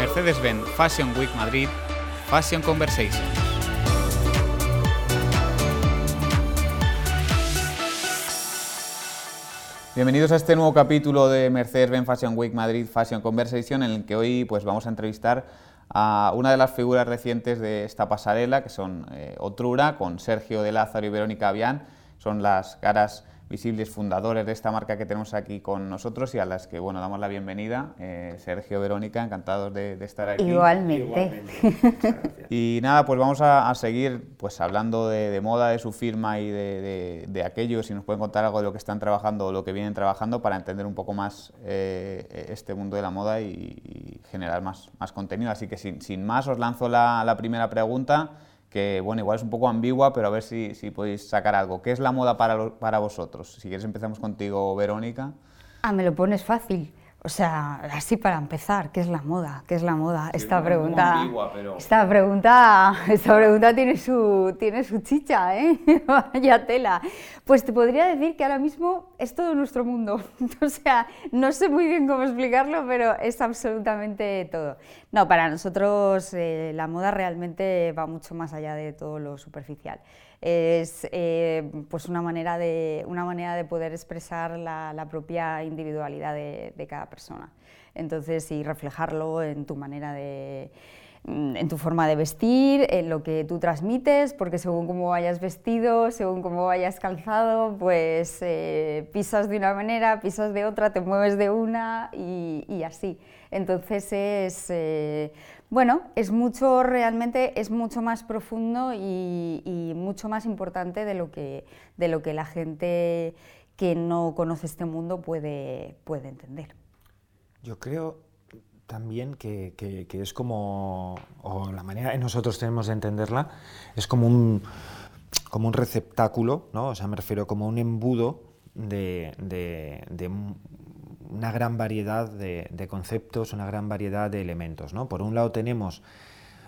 Mercedes-Benz Fashion Week Madrid, Fashion Conversation. Bienvenidos a este nuevo capítulo de Mercedes-Benz Fashion Week Madrid Fashion Conversation en el que hoy pues, vamos a entrevistar a una de las figuras recientes de esta pasarela, que son eh, Otrura, con Sergio de Lázaro y Verónica Avián. Son las caras visibles fundadores de esta marca que tenemos aquí con nosotros y a las que bueno damos la bienvenida. Eh, Sergio, Verónica, encantados de, estar aquí. Igualmente. y nada, pues vamos a, seguir pues hablando de, moda, de su firma y de, de, aquello, si nos pueden contar algo de lo que están trabajando o lo que vienen trabajando para entender un poco más eh, este mundo de la moda y, generar más, más contenido. Así que sin, sin más os lanzo la, la primera pregunta que bueno, igual es un poco ambigua, pero a ver si, si podéis sacar algo. ¿Qué es la moda para, para vosotros? Si quieres empezamos contigo, Verónica. Ah, me lo pones fácil. O sea, así para empezar, ¿qué es la moda? ¿Qué es la moda? esta pregunta, esta pregunta, esta pregunta tiene su, tiene su chicha, ¿eh? Vaya tela. Pues te podría decir que ahora mismo es todo nuestro mundo. O sea, no sé muy bien cómo explicarlo, pero es absolutamente todo. No, para nosotros eh, la moda realmente va mucho más allá de todo lo superficial es eh, pues una, manera de, una manera de poder expresar la, propia individualidad de, cada persona. Entonces, y reflejarlo en tu manera de en tu forma de vestir, en lo que tú transmites, porque según cómo vayas vestido, según cómo vayas calzado, pues eh, pisas de una manera, pisas de otra, te mueves de una y, así. Entonces es eh, bueno, es mucho, realmente es mucho más profundo y, mucho más importante de lo, que, de lo que la gente que no conoce este mundo puede, puede entender. Yo creo también que, es como, o la manera que nosotros tenemos de entenderla, es como un, como un receptáculo, ¿no? o sea, me refiero como un embudo de, de, de una gran variedad de, conceptos, una gran variedad de elementos. ¿no? Por un lado tenemos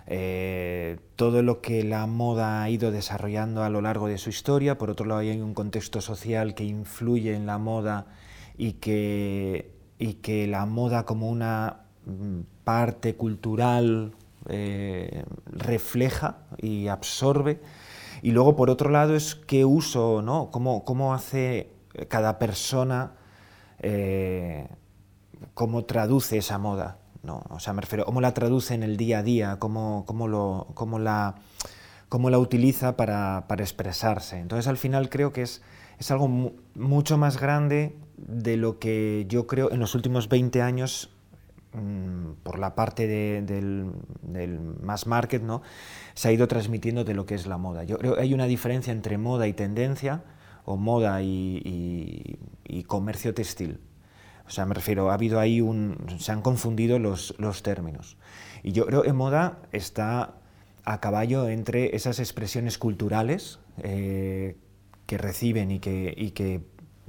eh, todo lo que la moda ha ido desarrollando a lo largo de su historia, por otro lado hay un contexto social que influye en la moda y que, y que la moda como una parte cultural eh, refleja y absorbe. Y luego, por otro lado, es qué uso, ¿no? cómo, cómo hace cada persona eh, cómo traduce esa moda, ¿no? O sea, me refiero, cómo la traduce en el día a día, cómo, cómo, lo, cómo, la, cómo la utiliza para, para, expresarse. Entonces, al final creo que es, es algo mucho más grande de lo que yo creo en los últimos 20 años mm, por la parte del, del, mass market, ¿no? se ha ido transmitiendo de lo que es la moda. Yo creo que hay una diferencia entre moda y tendencia, o moda y, comercio textil. O sea, me refiero, ha habido ahí un... se han confundido los, los términos. Y yo creo que moda está a caballo entre esas expresiones culturales eh, que reciben y que, y que,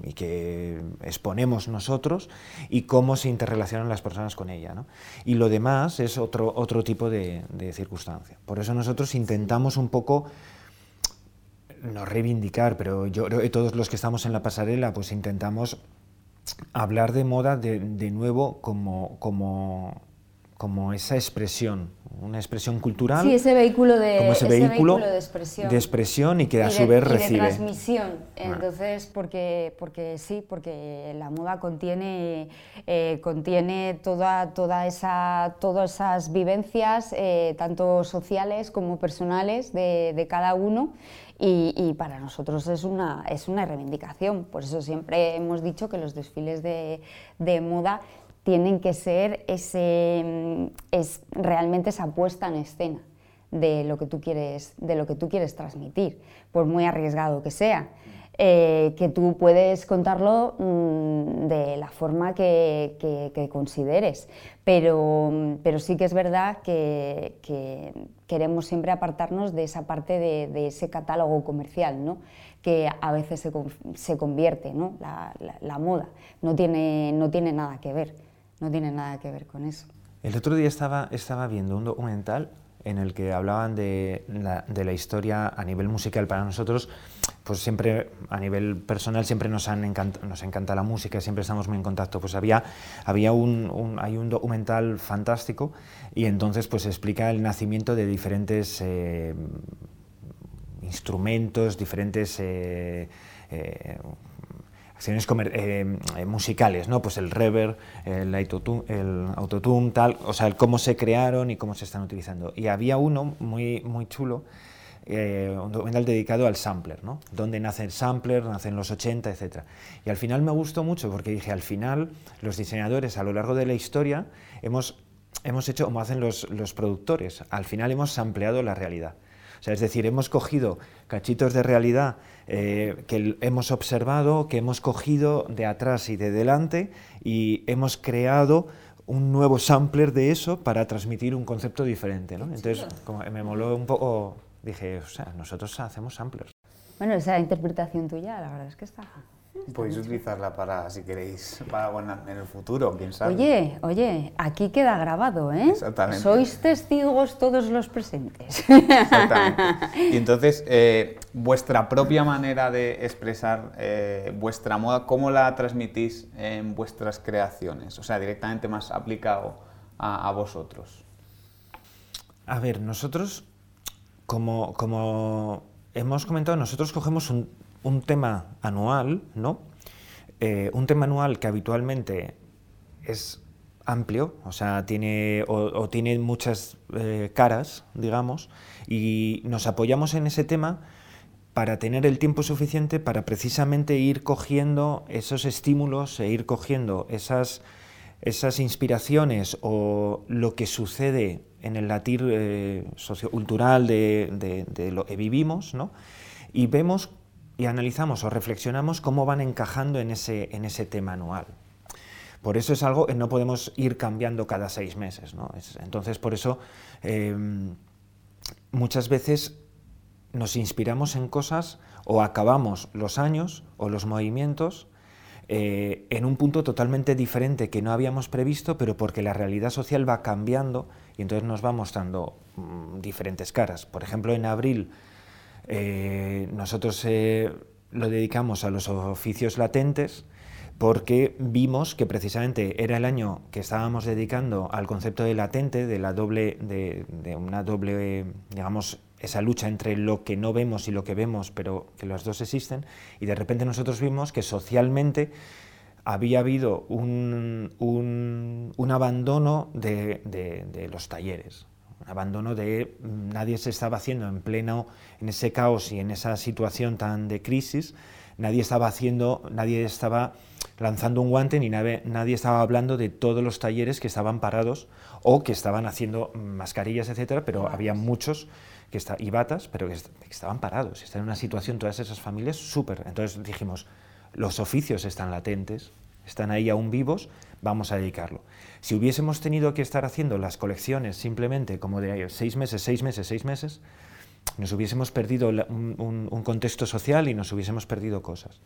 y que, exponemos nosotros y cómo se interrelacionan las personas con ella. ¿no? Y lo demás es otro, otro tipo de, circunstancia. Por eso nosotros intentamos un poco no reivindicar, pero yo creo que todos los que estamos en la pasarela pues intentamos hablar de moda de, de nuevo como, como, como esa expresión, una expresión cultural. Sí, ese vehículo de, como ese, vehículo, de, expresión. de expresión. y que a su vez recibe. de transmisión. Entonces, porque, porque sí, porque la moda contiene, eh, contiene toda, toda esa, todas esas vivencias, eh, tanto sociales como personales, de, de cada uno. Y, para nosotros es una, es una reivindicación. Por eso siempre hemos dicho que los desfiles de, de moda tienen que ser ese, es realmente esa puesta en escena de lo que tú quieres, de lo que tú quieres transmitir, por muy arriesgado que sea. Eh, que tú puedes contarlo mm, de la forma que, consideres, pero, pero, sí que es verdad que, queremos siempre apartarnos de esa parte de, ese catálogo comercial, ¿no? que a veces se, se convierte, ¿no? la, la, la, moda, no tiene, no tiene nada que ver, no tiene nada que ver con eso. El otro día estaba, estaba viendo un documental en el que hablaban de la, historia a nivel musical para nosotros pues siempre a nivel personal siempre nos, han nos encanta la música, siempre estamos muy en contacto. Pues había, había un, hay un documental fantástico y entonces pues explica el nacimiento de diferentes eh, instrumentos, diferentes eh, eh, acciones musicales, ¿no? Pues el reverb, el autotune, el autotune, tal, o sea, cómo se crearon y cómo se están utilizando. Y había uno muy, muy chulo eh, un documental dedicado al sampler, ¿no? Dónde nace el sampler, nacen los 80, etc. Y al final me gustó mucho porque dije, al final los diseñadores a lo largo de la historia hemos, hemos hecho como hacen los, los productores, al final hemos sampleado la realidad. O sea, es decir, hemos cogido cachitos de realidad eh, que hemos observado, que hemos cogido de atrás y de delante y hemos creado un nuevo sampler de eso para transmitir un concepto diferente. ¿no? Entonces, como me moló un poco dije, o sea, nosotros hacemos samplers. Bueno, esa interpretación tuya, la verdad es que está. Podéis utilizarla para, si queréis, para bueno, en el futuro, quién sabe. Oye, oye, aquí queda grabado, ¿eh? Exactamente. Sois testigos todos los presentes. Exactamente. Y entonces, eh, vuestra propia manera de expresar eh, vuestra moda, ¿cómo la transmitís en vuestras creaciones? O sea, directamente más aplicado a, a vosotros. A ver, nosotros como, como hemos comentado, nosotros cogemos un, un tema anual, ¿no? Eh, un tema anual que habitualmente es amplio, o sea, tiene, o, tiene muchas eh, caras, digamos, y nos apoyamos en ese tema para tener el tiempo suficiente para precisamente ir cogiendo esos estímulos e ir cogiendo esas, esas inspiraciones o lo que sucede en el latir eh, sociocultural de, lo que vivimos, ¿no? y vemos y analizamos o reflexionamos cómo van encajando en ese, en ese tema anual. Por eso es algo que no podemos ir cambiando cada seis meses. ¿no? entonces, por eso em, muchas veces nos inspiramos en cosas o acabamos los años o los movimientos eh, en un punto totalmente diferente que no habíamos previsto, pero porque la realidad social va cambiando y entonces nos va mostrando mm, diferentes caras. Por ejemplo, en abril eh, nosotros eh, lo dedicamos a los oficios latentes porque vimos que precisamente era el año que estábamos dedicando al concepto de latente, de la doble, de, una doble, digamos, esa lucha entre lo que no vemos y lo que vemos, pero que los dos existen, y de repente nosotros vimos que socialmente había habido un, un, abandono de, los talleres, un abandono de nadie se estaba haciendo en pleno, en ese caos y en esa situación tan de crisis, nadie estaba haciendo, nadie estaba lanzando un guante ni nadie, nadie estaba hablando de todos los talleres que estaban parados o que estaban haciendo mascarillas, etcétera, pero había muchos que está, y batas, pero que, estaban parados, están en una situación, todas esas familias, súper. Entonces dijimos, los oficios están latentes, están ahí aún vivos, vamos a dedicarlo. Si hubiésemos tenido que estar haciendo las colecciones simplemente como de seis meses, seis meses, seis meses, nos hubiésemos perdido un, contexto social y nos hubiésemos perdido cosas.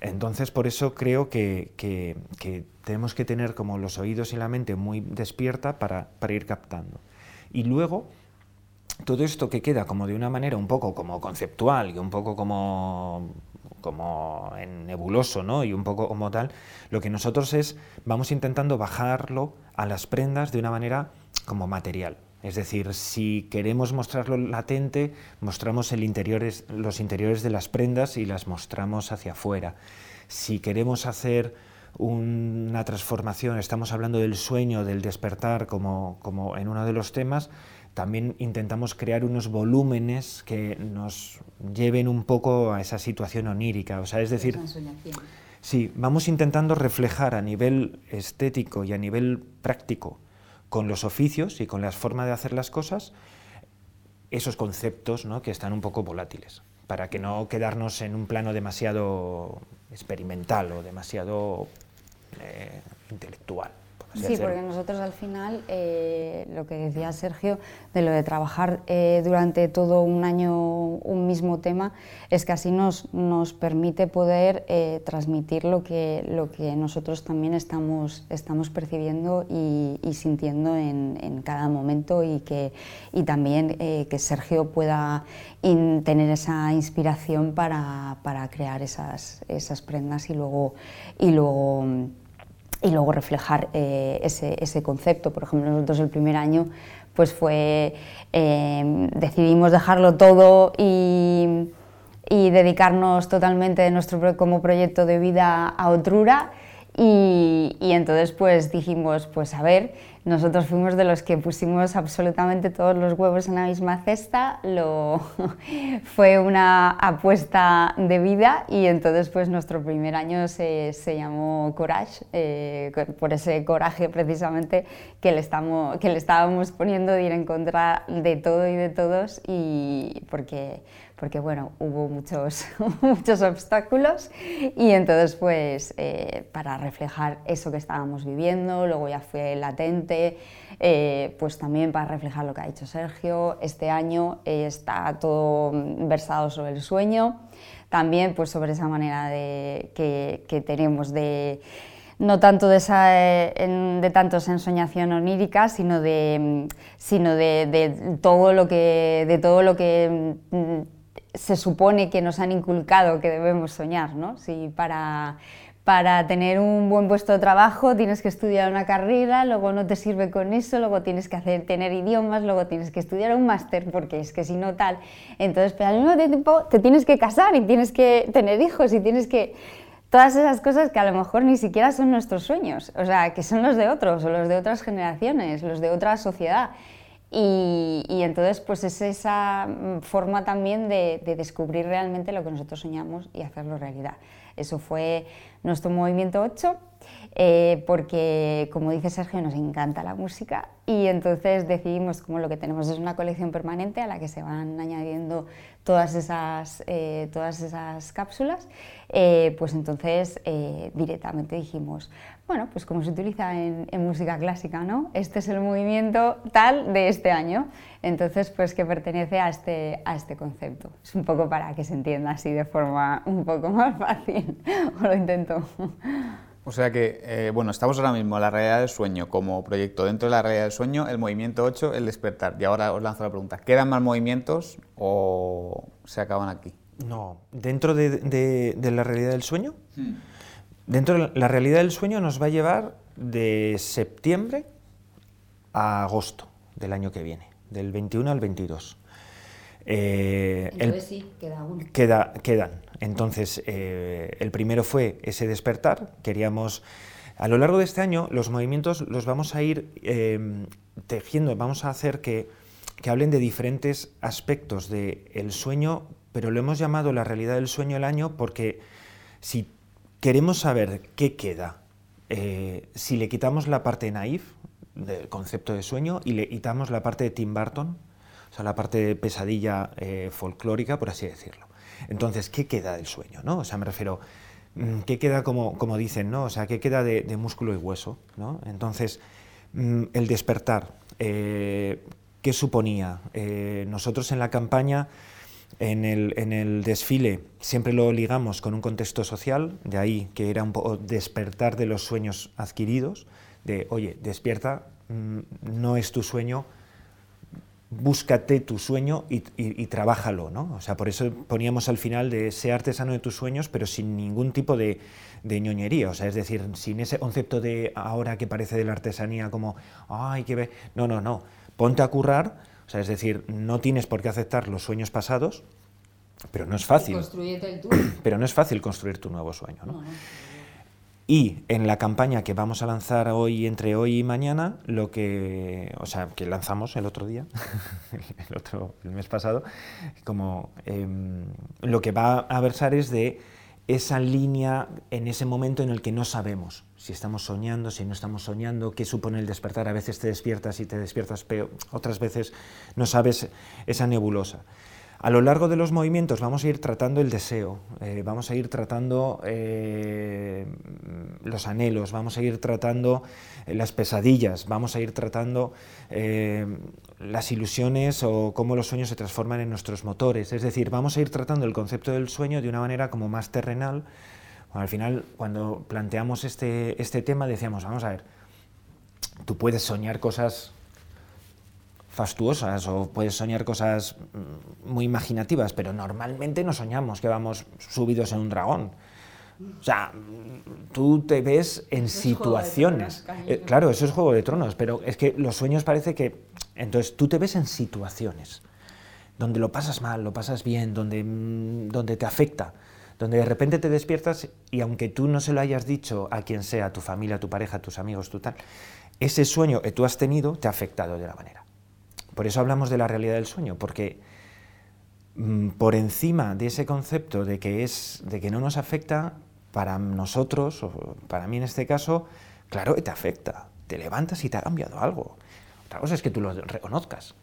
Entonces, por eso creo que, que, que, tenemos que tener como los oídos y la mente muy despierta para, para ir captando. Y luego, todo esto que queda como de una manera un poco como conceptual y un poco como como en nebuloso, ¿no? Y un poco como tal, lo que nosotros es vamos intentando bajarlo a las prendas de una manera como material. Es decir, si queremos mostrarlo latente, mostramos los interiores de las prendas y las mostramos hacia afuera. Si queremos hacer una transformación, estamos hablando del sueño, del despertar como, como en uno de los temas, también intentamos crear unos volúmenes que nos lleven un poco a esa situación onírica. O sea, es decir, sí, vamos intentando reflejar a nivel estético y a nivel práctico con los oficios y con las formas de hacer las cosas esos conceptos ¿no? que están un poco volátiles, para que no quedarnos en un plano demasiado experimental o demasiado eh, intelectual, Sí, porque nosotros al final, eh, lo que decía Sergio, de lo de trabajar eh, durante todo un año un mismo tema, es que así nos, nos permite poder eh, transmitir lo que, lo que nosotros también estamos, estamos percibiendo y, sintiendo en, en, cada momento y, que, y también que Sergio pueda tener esa inspiración para, para crear esas, esas prendas y luego... Y luego y luego reflejar eh, ese, ese, concepto. Por ejemplo, nosotros el primer año pues fue, eh, decidimos dejarlo todo y, y, dedicarnos totalmente de nuestro como proyecto de vida a Otrura y, y entonces pues dijimos, pues a ver, nosotros fuimos de los que pusimos absolutamente todos los huevos en la misma cesta, lo, fue una apuesta de vida y entonces pues nuestro primer año se, se llamó Courage, eh, por ese coraje precisamente que le, estamos, que le estábamos poniendo de ir en contra de todo y de todos y porque porque bueno, hubo muchos, muchos obstáculos. Y entonces pues eh, para reflejar eso que estábamos viviendo, luego ya fue latente, eh, pues también para reflejar lo que ha dicho Sergio, este año está todo versado sobre el sueño, también pues sobre esa manera de, que, tenemos de no tanto de, esa, de tantos ensoñación onírica, sino de, sino de, de, todo lo que, de todo lo que se supone que nos han inculcado que debemos soñar, ¿no? Si para, para tener un buen puesto de trabajo tienes que estudiar una carrera, luego no te sirve con eso, luego tienes que hacer, tener idiomas, luego tienes que estudiar un máster, porque es que si no tal. Entonces, pero al mismo tiempo te tienes que casar y tienes que tener hijos y tienes que... Todas esas cosas que a lo mejor ni siquiera son nuestros sueños, o sea, que son los de otros o los de otras generaciones, los de otra sociedad. Y, entonces, pues es esa mm, forma también de, descubrir realmente lo que nosotros soñamos y hacerlo realidad. Eso fue nuestro movimiento 8, eh, porque, como dice Sergio, nos encanta la música y entonces decidimos, como lo que tenemos es una colección permanente a la que se van añadiendo todas esas, eh, todas esas cápsulas, eh, pues entonces directamente dijimos, bueno, pues como se utiliza en, música clásica, ¿no? Este es el movimiento tal de este año, entonces pues que pertenece a este, a este concepto. Es un poco para que se entienda así de forma un poco más fácil, o lo intento. O sea que, eh, bueno, estamos ahora mismo en la realidad del sueño como proyecto. Dentro de la realidad del sueño, el movimiento 8, el despertar. Y ahora os lanzo la pregunta, ¿quedan más movimientos o se acaban aquí? No, dentro de, la realidad del sueño... Hmm. Dentro de la realidad del sueño nos va a llevar de septiembre a agosto del año que viene, del 21 al 22. Eh, Entonces sí, queda quedan. Entonces, eh, el primero fue ese despertar. Queríamos, a lo largo de este año, los movimientos los vamos a ir eh, tejiendo, vamos a hacer que, que, hablen de diferentes aspectos del sueño, pero lo hemos llamado la realidad del sueño el año porque si queremos saber qué queda eh, si le quitamos la parte naif del concepto de sueño y le quitamos la parte de Tim Burton, o sea, la parte de pesadilla eh, folclórica, por así decirlo. Entonces, ¿qué queda del sueño? O sea, me refiero, mm, ¿qué queda como, como dicen? ¿no? O sea, ¿qué queda de, músculo y hueso? Entonces, mm, el despertar, eh, ¿qué suponía? nosotros en la campaña en el, desfile siempre lo ligamos con un contexto social, de ahí que era un poco despertar de los sueños adquiridos, de, oye, despierta, mm, no es tu sueño, búscate tu sueño y, y, trabájalo, ¿no? O sea, por eso poníamos al final de ser artesano de tus sueños, pero sin ningún tipo de, de ñoñería, o sea, es decir, sin ese concepto de ahora que parece de la artesanía como, ay, que ve, no, no, no, ponte a currar, o sea, es decir, no tienes por qué aceptar los sueños pasados, pero no es fácil. El pero no es fácil construir tu nuevo sueño. ¿no? Y en la campaña que vamos a lanzar hoy, entre hoy y mañana, lo que, o sea, que lanzamos el otro día, el otro, el mes pasado, como em, lo que va a versar es de esa línea en ese momento en el que no sabemos si estamos soñando, si no estamos soñando, qué supone el despertar. A veces te despiertas y te despiertas, pero otras veces no sabes esa nebulosa. A lo largo de los movimientos vamos a ir tratando el deseo, eh, vamos a ir tratando eh, los anhelos, vamos a ir tratando eh, las pesadillas, vamos a ir tratando las ilusiones o cómo los sueños se transforman en nuestros motores. Es decir, vamos a ir tratando el concepto del sueño de una manera como más terrenal. al final, cuando planteamos este, este tema, decíamos, vamos a ver, tú puedes soñar cosas fastuosas o puedes soñar cosas mm, muy imaginativas, pero normalmente no soñamos que vamos subidos en un dragón. O sea, tú te ves en situaciones. Eh, claro, eso es Juego de Tronos, pero es que los sueños parece que... Entonces, tú te ves en situaciones donde lo pasas mal, lo pasas bien, donde, mm, donde te afecta, donde de repente te despiertas y aunque tú no se lo hayas dicho a quien sea, a tu familia, a tu pareja, a tus amigos, tú tal, ese sueño que tú has tenido te ha afectado de la manera. Por eso hablamos de la realidad del sueño, porque mm, por encima de ese concepto de que, es, de que no nos afecta, para nosotros, o para mí en este caso, claro que te afecta. Te levantas y te ha cambiado algo. Otra cosa es que tú lo reconozcas.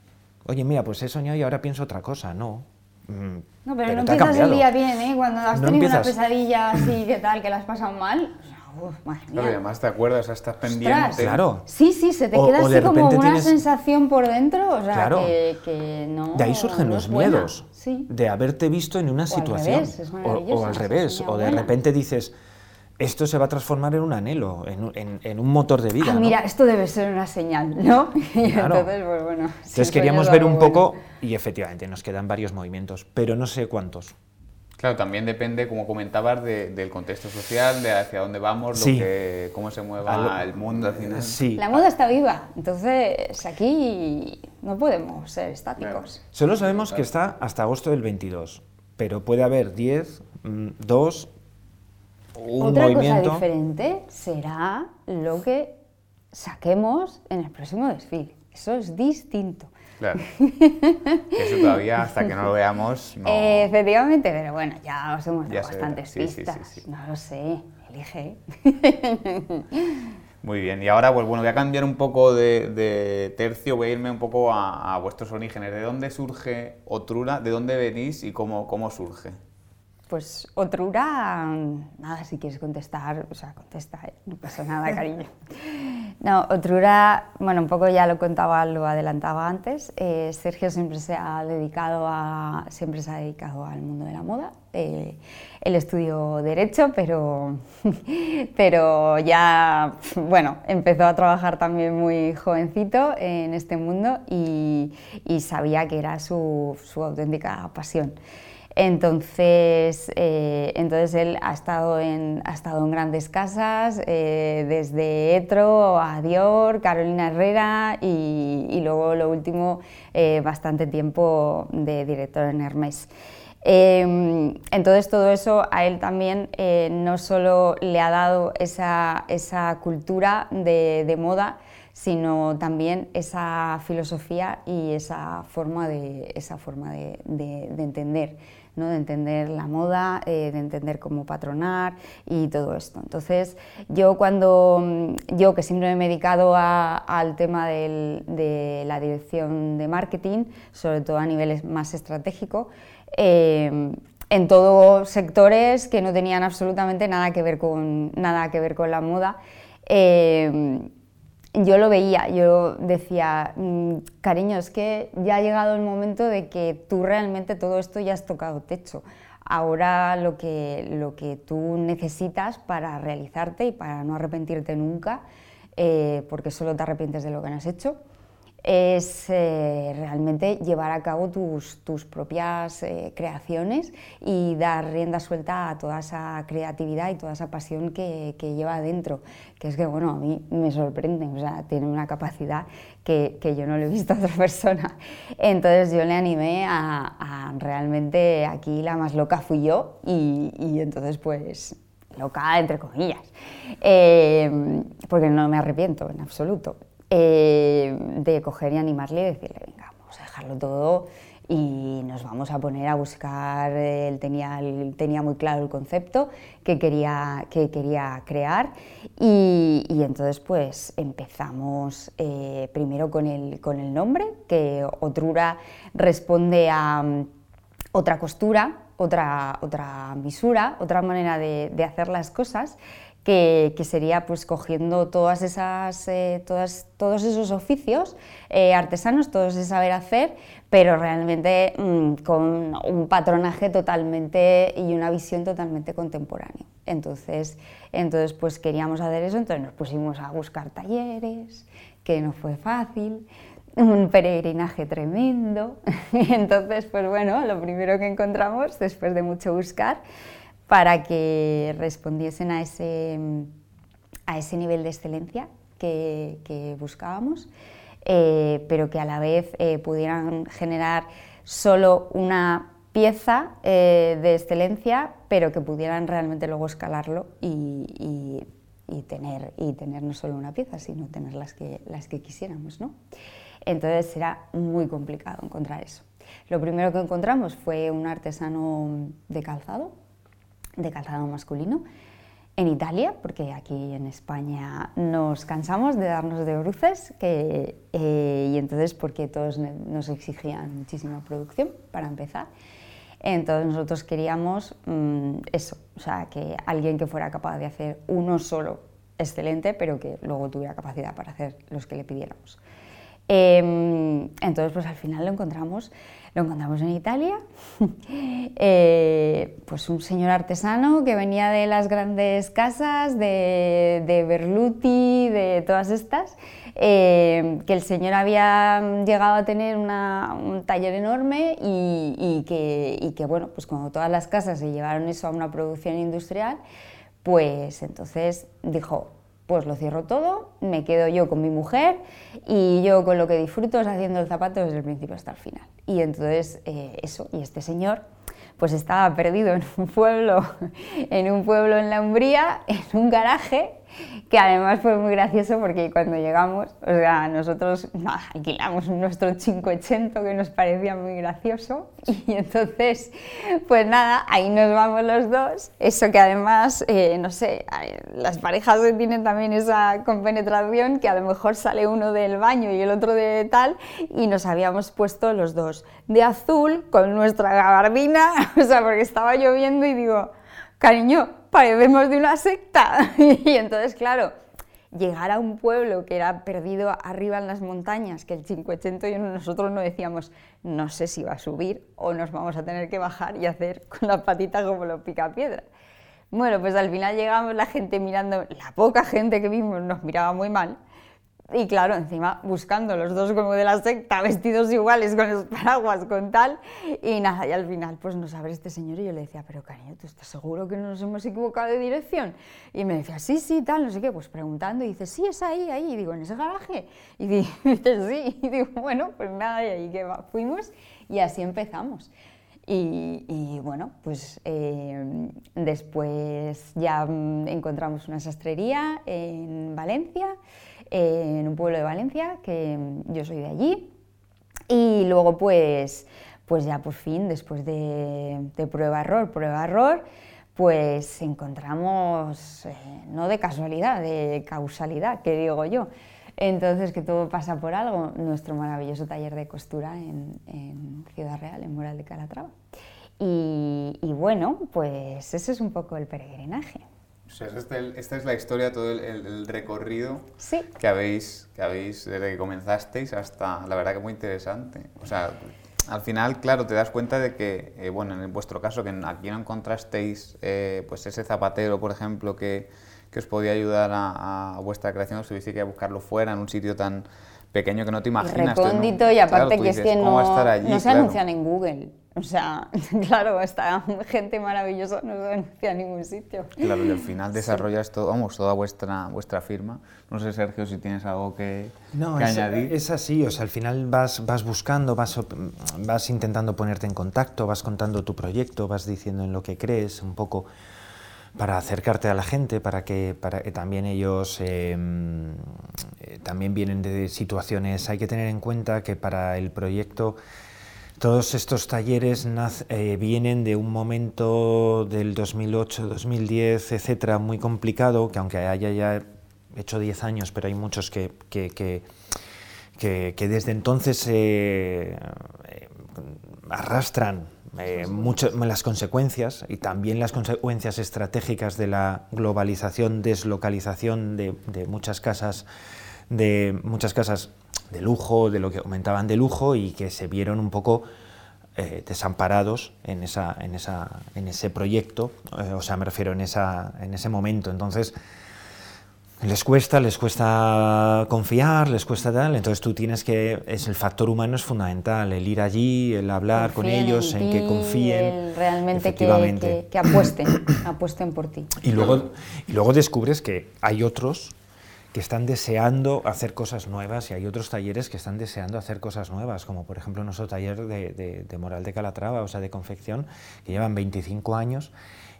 Oye, mira, pues he soñado y ahora pienso otra cosa. No. Mm, no, pero, no empiezas el día bien, ¿eh? Cuando has tenido una pesadilla así, ¿qué tal? Que la has pasado mal. Uf, Claro, y además te acuerdas, estás pendiente. Claro. Sí, sí, se te queda así como una sensación por dentro, o sea, que, no. De ahí surgen los miedos. De haberte visto en una situación. o, al revés, o de repente dices esto se va a transformar en un anhelo, en, un motor de vida. Ah, mira, esto debe ser una señal, ¿no? entonces, pues bueno. Entonces queríamos ver un poco, y efectivamente nos quedan varios movimientos, pero no sé cuántos. Claro, también depende, como comentabas, del contexto social, de hacia dónde vamos, lo que, cómo se mueva el mundo al final. Sí. La moda está viva, entonces aquí no podemos ser estáticos. Solo sabemos que está hasta agosto del 22, pero puede haber 10, 2, mm, un Otra cosa diferente será lo que saquemos en el próximo desfile. Eso es distinto. Claro. eso todavía, hasta que no lo veamos. No... efectivamente, pero bueno, ya os hemos dado bastantes pistas. no lo sé, elige. Muy bien, y ahora pues bueno, voy a cambiar un poco de, tercio, voy a irme un poco a, vuestros orígenes. ¿De dónde surge Otrura? ¿De dónde venís y cómo, cómo surge? Pues Otrura, nada, si quieres contestar, o sea, contesta, ¿eh? no pasa nada, cariño. No, Otrura, bueno, un poco ya lo contaba, lo adelantaba antes. Eh, Sergio siempre se ha dedicado a, siempre se ha dedicado al mundo de la moda. Eh, él estudió derecho, pero, pero ya, bueno, empezó a trabajar también muy jovencito en este mundo y, y sabía que era su, su auténtica pasión. Entonces, eh, entonces él ha estado en, ha estado en grandes casas, eh, desde Etro a Dior, Carolina Herrera y, luego lo último, eh, bastante tiempo de director en Hermes. Em, entonces todo eso a él también no solo le ha dado esa, esa cultura de, moda, sino también esa filosofía y esa forma de, esa forma de entender de entender la moda, eh, de entender cómo patronar y todo esto. Entonces, yo cuando, mm, yo que siempre me he dedicado al tema de la dirección de marketing, sobre todo a niveles más estratégicos, eh, en todos sectores que no tenían absolutamente nada que ver con, nada que ver con la moda, eh, yo lo veía, yo decía, mm, cariño, es que ya ha llegado el momento de que tú realmente todo esto ya has tocado techo. Ahora lo que, lo que tú necesitas para realizarte y para no arrepentirte nunca, eh, porque solo te arrepientes de lo que no has hecho, es eh, realmente llevar a cabo tus, tus propias eh, creaciones y dar rienda suelta a toda esa creatividad y toda esa pasión que, que, lleva adentro, que es que, bueno, a mí me sorprende, o sea, tiene una capacidad que, que yo no le he visto a otra persona. Entonces yo le animé a, realmente, aquí la más loca fui yo y, y entonces pues loca entre comillas, eh, porque no me arrepiento en absoluto. Eh, de coger y animarle y decirle, venga, vamos a dejarlo todo y nos vamos a poner a buscar, él tenía, tenía muy claro el concepto que quería, que quería crear y, entonces pues empezamos eh, primero con el, con el nombre, que Otrura responde a otra costura, otra, otra misura, otra manera de, hacer las cosas, que, sería pues cogiendo todas esas, eh, todas, todos esos oficios eh, artesanos, todo ese saber hacer, pero realmente mm, con un patronaje totalmente y una visión totalmente contemporánea. Entonces, entonces pues queríamos hacer eso, entonces nos pusimos a buscar talleres, que no fue fácil, un peregrinaje tremendo. Entonces, pues bueno, lo primero que encontramos, después de mucho buscar, para que respondiesen a ese, a ese nivel de excelencia que, buscábamos, eh, pero que a la vez eh, pudieran generar solo una pieza eh, de excelencia, pero que pudieran realmente luego escalarlo y, y, tener, y tener no solo una pieza, sino tener las que, las que quisiéramos. ¿no? Entonces será muy complicado encontrar eso. Lo primero que encontramos fue un artesano de calzado, de calzado masculino, en Italia, porque aquí en España nos cansamos de darnos de bruces, que, eh, y entonces porque todos nos exigían muchísima producción para empezar. Entonces nosotros queríamos mm, eso, o sea, que alguien que fuera capaz de hacer uno solo excelente, pero que luego tuviera capacidad para hacer los que le pidiéramos. Em, entonces, pues al final lo encontramos, lo encontramos en Italia, eh, pues un señor artesano que venía de las grandes casas, de, Berluti, de todas estas, em, que el señor había llegado a tener un taller enorme y, que, y que, bueno, pues como todas las casas se llevaron eso a una producción industrial, pues entonces dijo, pues lo cierro todo, me quedo yo con mi mujer y yo con lo que disfruto es haciendo el zapato desde el principio hasta el final. Y entonces eh, eso, y este señor pues estaba perdido en un pueblo, en un pueblo en la Umbría, en un garaje, que además fue muy gracioso porque cuando llegamos, o sea, nosotros alquilamos nuestro 580 que nos parecía muy gracioso y entonces, pues nada, ahí nos vamos los dos. Eso que además, eh, no sé, las parejas tienen también esa compenetración que a lo mejor sale uno del baño y el otro de tal y nos habíamos puesto los dos de azul con nuestra gabardina, o sea, porque estaba lloviendo y digo, cariño, parecemos de una secta. y entonces, claro, llegar a un pueblo que era perdido arriba en las montañas, que el 580 y nosotros no decíamos, no sé si va a subir o nos vamos a tener que bajar y hacer con las patitas como los picapiedras. Bueno, pues al final llegamos la gente mirando, la poca gente que vimos nos miraba muy mal, y claro, encima buscando los dos como de la secta, vestidos iguales, con los paraguas, con tal. Y nada, y al final pues nos abre este señor y yo le decía, pero cariño, ¿tú estás seguro que no nos hemos equivocado de dirección? Y me decía, sí, sí, tal, no sé qué, pues preguntando. Y dice, sí, es ahí, ahí. Y digo, ¿en ese garaje? Y dice, sí. Y digo, bueno, pues nada, y ahí que fuimos y así empezamos. Y, bueno, pues eh, después ya mm, encontramos una sastrería en Valencia en un pueblo de Valencia, que yo soy de allí. Y luego pues, pues ya por fin, después de, prueba-error, prueba-error, pues encontramos, eh, no de casualidad, de causalidad, que digo yo. Entonces, que todo pasa por algo, nuestro maravilloso taller de costura en, Ciudad Real, en Moral de Calatrava. Y, y bueno, pues ese es un poco el peregrinaje. Este esta es la historia, todo el, recorrido que, habéis, que habéis desde que comenzasteis hasta, la verdad que muy interesante. O sea, al final, claro, te das cuenta de que, eh, bueno, en vuestro caso, que aquí no encontrasteis eh, pues ese zapatero, por ejemplo, que, que os podía ayudar a, vuestra creación, os tuvisteis que buscarlo fuera, en un sitio tan pequeño que no te imaginas. recóndito y aparte que es que no, no se anuncian en Google. O sea, claro, esta gente maravillosa no se anuncia en ningún sitio. Claro, y al final desarrollas todo, vamos, toda vuestra, vuestra firma. No sé, Sergio, si tienes algo que, no, que añadir. Es así, o sea, al final vas, vas buscando, vas, vas intentando ponerte en contacto, vas contando tu proyecto, vas diciendo en lo que crees, un poco para acercarte a la gente, para que, para que también ellos em, eh, también vienen de situaciones. Hay que tener en cuenta que para el proyecto todos estos talleres eh, vienen de un momento del 2008, 2010, etcétera, muy complicado, que aunque haya ya hecho 10 años, pero hay muchos que, desde entonces eh, arrastran eh, las consecuencias y también las consecuencias estratégicas de la globalización, deslocalización de, muchas casas, de muchas casas de lujo, de lo que aumentaban de lujo y que se vieron un poco eh, desamparados en, esa, en, esa, en ese proyecto, eh, o sea, me refiero en, esa, en ese momento. Entonces, les cuesta, les cuesta confiar, les cuesta tal, entonces tú tienes que, es el factor humano es fundamental, el ir allí, el hablar con ellos, en, que confíen. realmente que, que, apuesten, apuesten por ti. Y luego, y luego descubres que hay otros que están deseando hacer cosas nuevas y hay otros talleres que están deseando hacer cosas nuevas, como por ejemplo nuestro taller de, de, Moral de Calatrava, o sea, de confección, que llevan 25 años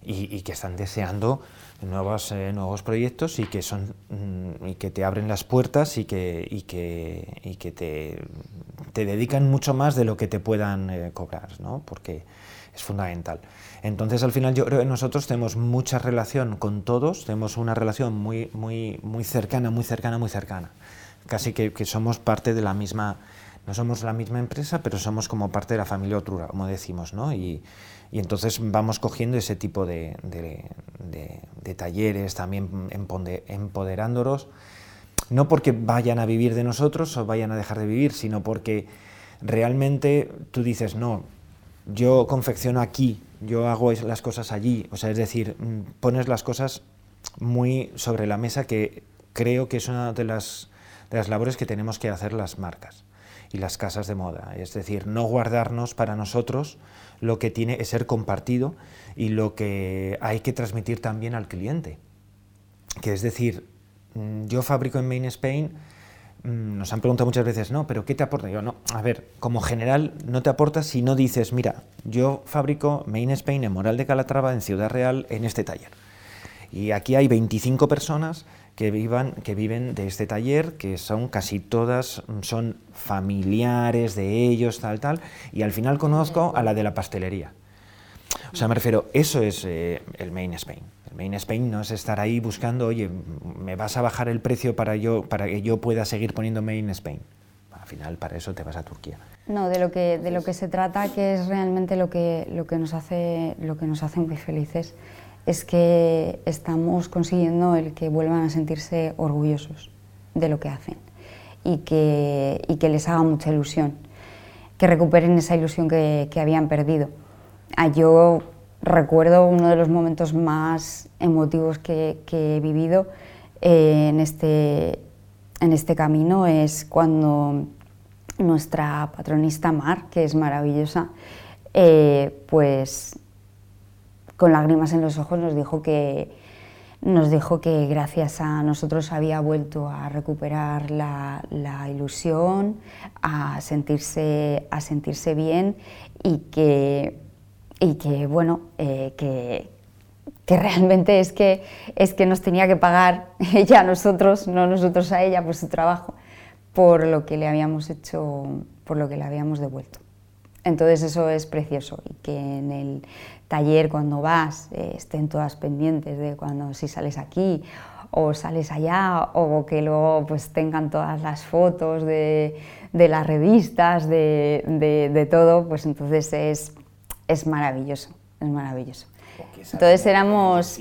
y, que están deseando nuevos, eh, nuevos proyectos y que, son, mm, y que te abren las puertas y que, y que, y que te, te, dedican mucho más de lo que te puedan eh, cobrar, ¿no? porque es fundamental. Entonces, al final, yo creo que nosotros tenemos mucha relación con todos, tenemos una relación muy, muy, muy cercana, muy cercana, muy cercana. Casi que, somos parte de la misma, no somos la misma empresa, pero somos como parte de la familia Otrura, como decimos, ¿no? Y, y entonces vamos cogiendo ese tipo de, talleres, también empoderándolos, no porque vayan a vivir de nosotros o vayan a dejar de vivir, sino porque realmente tú dices, no, yo confecciono aquí, yo hago las cosas allí, o sea, es decir, mm, pones las cosas muy sobre la mesa que creo que es una de las, de las labores que tenemos que hacer las marcas y las casas de moda, es decir, no guardarnos para nosotros lo que tiene que ser compartido y lo que hay que transmitir también al cliente. Que es decir, mm, yo fabrico en Main Spain, nos han preguntado muchas veces, no, pero ¿qué te aporta? Yo, no, a ver, como general no te aporta si no dices, mira, yo fabrico Main Spain en Moral de Calatrava, en Ciudad Real, en este taller. Y aquí hay 25 personas que, vivan, que viven de este taller, que son casi todas, son familiares de ellos, tal, tal, y al final conozco a la de la pastelería. O sea, me refiero, eso es eh, el Main Spain. Main Spain no es estar ahí buscando, oye, ¿me vas a bajar el precio para, yo, para que yo pueda seguir poniendo Main Spain? Al final, para eso te vas a Turquía. No, de lo que, de lo que se trata, que es realmente lo que, lo que, nos, hace, lo que nos hace muy felices, es que estamos consiguiendo el que vuelvan a sentirse orgullosos de lo que hacen y que, y que les haga mucha ilusión, que recuperen esa ilusión que, que habían perdido. Ah, yo recuerdo uno de los momentos más emotivos que, he vivido eh, en, este, en este camino es cuando nuestra patronista Mar, que es maravillosa, eh, pues con lágrimas en los ojos nos dijo que, nos dijo que gracias a nosotros había vuelto a recuperar la, ilusión, a sentirse, a sentirse bien y que, y que bueno, eh, que, que, realmente es que, es que nos tenía que pagar ella a nosotros, no nosotros a ella, por su trabajo, por lo que le habíamos hecho, por lo que le habíamos devuelto. Entonces eso es precioso y que en el taller cuando vas eh, estén todas pendientes de cuando si sales aquí o sales allá o que luego pues tengan todas las fotos de, de las revistas, de, de, todo, pues entonces es, es maravilloso, es maravilloso. Entonces éramos...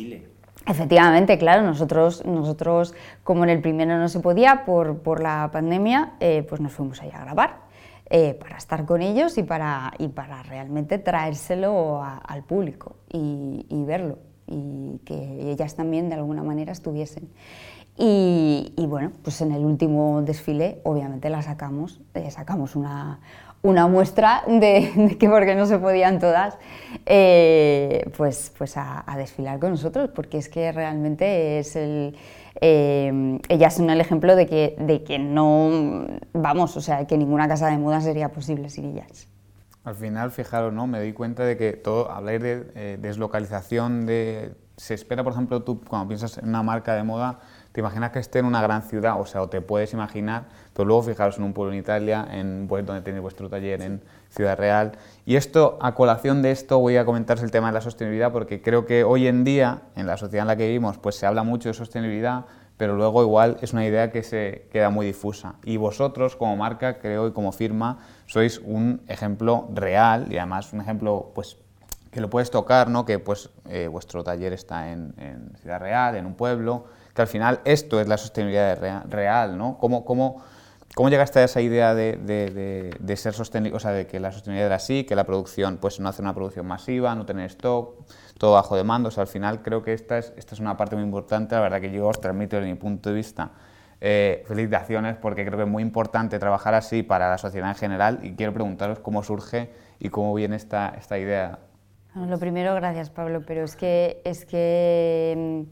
Efectivamente, claro, nosotros, nosotros como en el primero no se podía por, por la pandemia, eh, pues nos fuimos allá a grabar eh, para estar con ellos y para, y para realmente traérselo al público y, verlo y que ellas también de alguna manera estuviesen. Y, bueno, pues en el último desfile obviamente la sacamos, eh, sacamos una, una muestra de, que porque no se podían todas, eh, pues, pues a, desfilar con nosotros, porque es que realmente es el, eh, ellas son el ejemplo de que, de que no, vamos, o sea, que ninguna casa de moda sería posible sin ellas. Al final, fijaros, ¿no? Me doy cuenta de que todo, habláis de eh, deslocalización, de, se espera, por ejemplo, tú cuando piensas en una marca de moda, te imaginas que esté en una gran ciudad, o sea, o te puedes imaginar, pero luego fijaros en un pueblo en Italia, en pues, donde tenéis vuestro taller, en Ciudad Real. Y esto, a colación de esto, voy a comentaros el tema de la sostenibilidad, porque creo que hoy en día, en la sociedad en la que vivimos, pues se habla mucho de sostenibilidad, pero luego igual es una idea que se queda muy difusa. Y vosotros como marca, creo, y como firma, sois un ejemplo real y además un ejemplo pues que lo puedes tocar, ¿no? que pues eh, vuestro taller está en, Ciudad Real, en un pueblo, que al final esto es la sostenibilidad real, ¿no? ¿Cómo, cómo, cómo llegaste a esa idea de, de, de, ser sostenible, o sea, de que la sostenibilidad era así, que la producción, pues no hacer una producción masiva, no tener stock, todo bajo demanda. O sea, al final creo que esta es, esta es una parte muy importante, la verdad que yo os transmito desde mi punto de vista eh, felicitaciones porque creo que es muy importante trabajar así para la sociedad en general y quiero preguntaros cómo surge y cómo viene esta, esta idea. lo primero, gracias Pablo, pero es que, es que,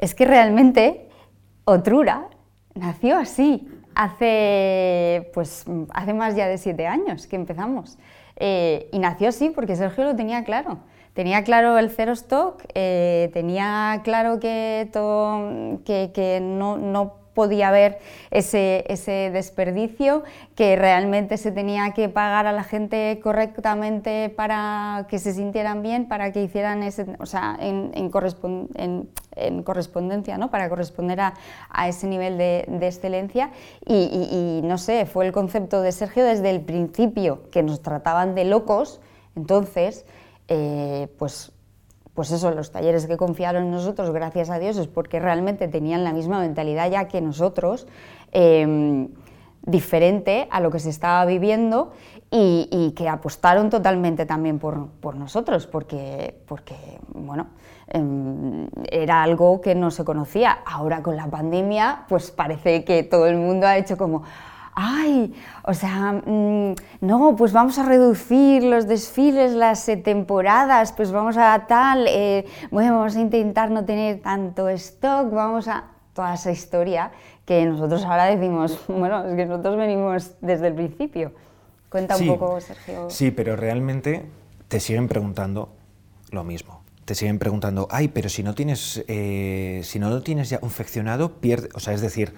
es que realmente Otrura nació así, hace, pues, hace más ya de siete años que empezamos. Eh, y nació así porque Sergio lo tenía claro tenía claro el cero stock, eh, tenía claro que, todo, que, no, podía haber ese, ese, desperdicio, que realmente se tenía que pagar a la gente correctamente para que se sintieran bien, para que hicieran ese, o sea, en, en, correspondencia, ¿no? para corresponder a, ese nivel de, excelencia. y, no sé, fue el concepto de Sergio desde el principio, que nos trataban de locos, entonces eh, pues, pues eso, los talleres que confiaron en nosotros, gracias a Dios, es porque realmente tenían la misma mentalidad ya que nosotros, em, diferente a lo que se estaba viviendo y, que apostaron totalmente también por, por nosotros, porque, porque bueno, em, era algo que no se conocía. Ahora con la pandemia, pues parece que todo el mundo ha hecho como, ay, o sea, mm, no, pues vamos a reducir los desfiles, las eh, temporadas, pues vamos a tal, eh, bueno, vamos a intentar no tener tanto stock, vamos a toda esa historia que nosotros ahora decimos, bueno, es que nosotros venimos desde el principio. Cuenta un poco, Sergio. Sí, pero realmente te siguen preguntando lo mismo. Te siguen preguntando, ay, pero si no tienes, eh, si no lo tienes ya confeccionado, pierde. O sea, es decir,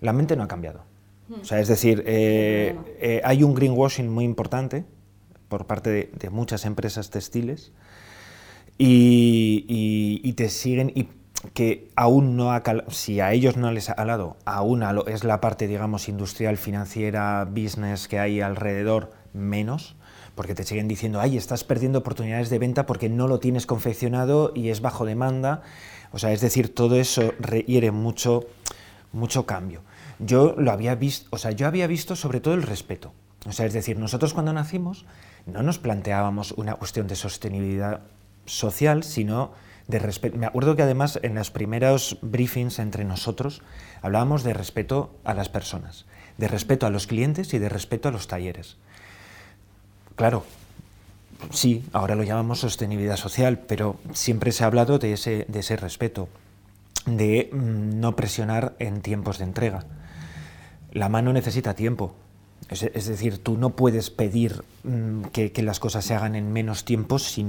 la mente no ha cambiado. O sea, es decir, eh, eh, hay un greenwashing muy importante por parte de, muchas empresas textiles y, te siguen y que aún no ha si a ellos no les ha calado, aún es la parte, digamos, industrial, financiera, business que hay alrededor menos, porque te siguen diciendo, ay, estás perdiendo oportunidades de venta porque no lo tienes confeccionado y es bajo demanda. O sea, es decir, todo eso requiere mucho, mucho cambio yo lo había visto, o sea, yo había visto sobre todo el respeto. O sea, es decir, nosotros cuando nacimos no nos planteábamos una cuestión de sostenibilidad social, sino de respeto. Me acuerdo que además en los primeros briefings entre nosotros hablábamos de respeto a las personas, de respeto a los clientes y de respeto a los talleres. Claro, sí, ahora lo llamamos sostenibilidad social, pero siempre se ha hablado de ese, de ese respeto, de mm, no presionar en tiempos de entrega la mano necesita tiempo. Es, decir, tú no puedes pedir mm, que, las cosas se hagan en menos tiempo si,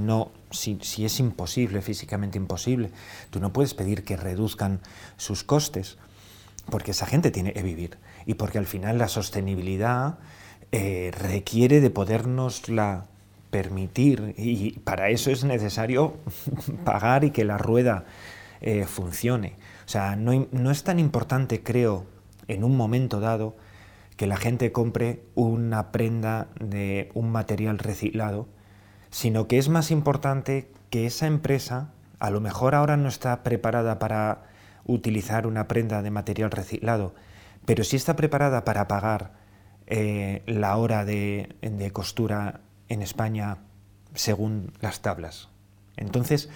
si, es imposible, físicamente imposible. Tú no puedes pedir que reduzcan sus costes, porque esa gente tiene que vivir. Y porque al final la sostenibilidad eh, requiere de podernosla permitir. Y para eso es necesario pagar y que la rueda eh, funcione. O sea, no, no es tan importante, creo, en un momento dado que la gente compre una prenda de un material reciclado, sino que es más importante que esa empresa a lo mejor ahora no está preparada para utilizar una prenda de material reciclado, pero sí está preparada para pagar eh, la hora de, de costura en España según las tablas. Entonces,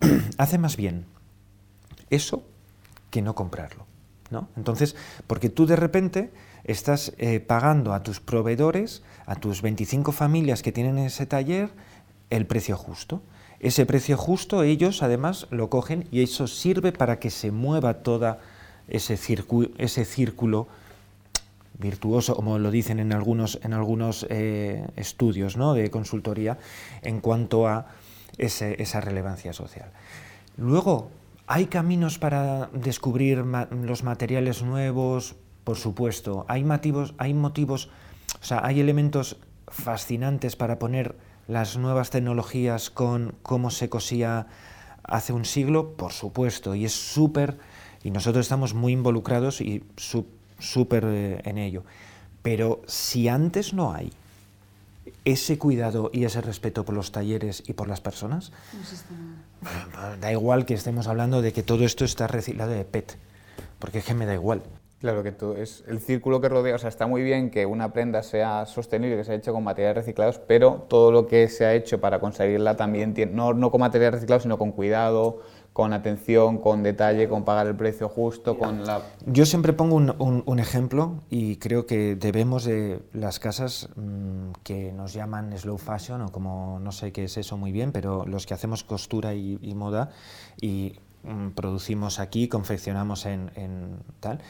hace más bien eso que no comprarlo. Entonces, porque tú de repente estás eh, pagando a tus proveedores, a tus 25 familias que tienen ese taller, el precio justo. Ese precio justo ellos además lo cogen y eso sirve para que se mueva todo ese, ese círculo virtuoso, como lo dicen en algunos, en algunos eh, estudios ¿no? de consultoría, en cuanto a esa relevancia social. Luego, ¿Hay caminos para descubrir los materiales nuevos? Por supuesto. ¿Hay motivos, hay motivos, o sea, hay elementos fascinantes para poner las nuevas tecnologías con cómo se cosía hace un siglo? Por supuesto. Y es súper Y nosotros estamos muy involucrados y súper eh, en ello. Pero si antes no hay ese cuidado y ese respeto por los talleres y por las personas, no da igual que estemos hablando de que todo esto está reciclado de PET, porque es que me da igual. Claro que todo es el círculo que rodea, o sea, está muy bien que una prenda sea sostenible, que sea hecha con materiales reciclados, pero todo lo que se ha hecho para conseguirla también tiene, no, no con materiales reciclados, sino con cuidado, con atención, con detalle, con pagar el precio justo, con la... Yo siempre pongo un, un, ejemplo y creo que debemos de las casas mm, que nos llaman slow fashion o como no sé qué es eso muy bien, pero los que hacemos costura y, moda y mm, producimos aquí, confeccionamos en, en, tal,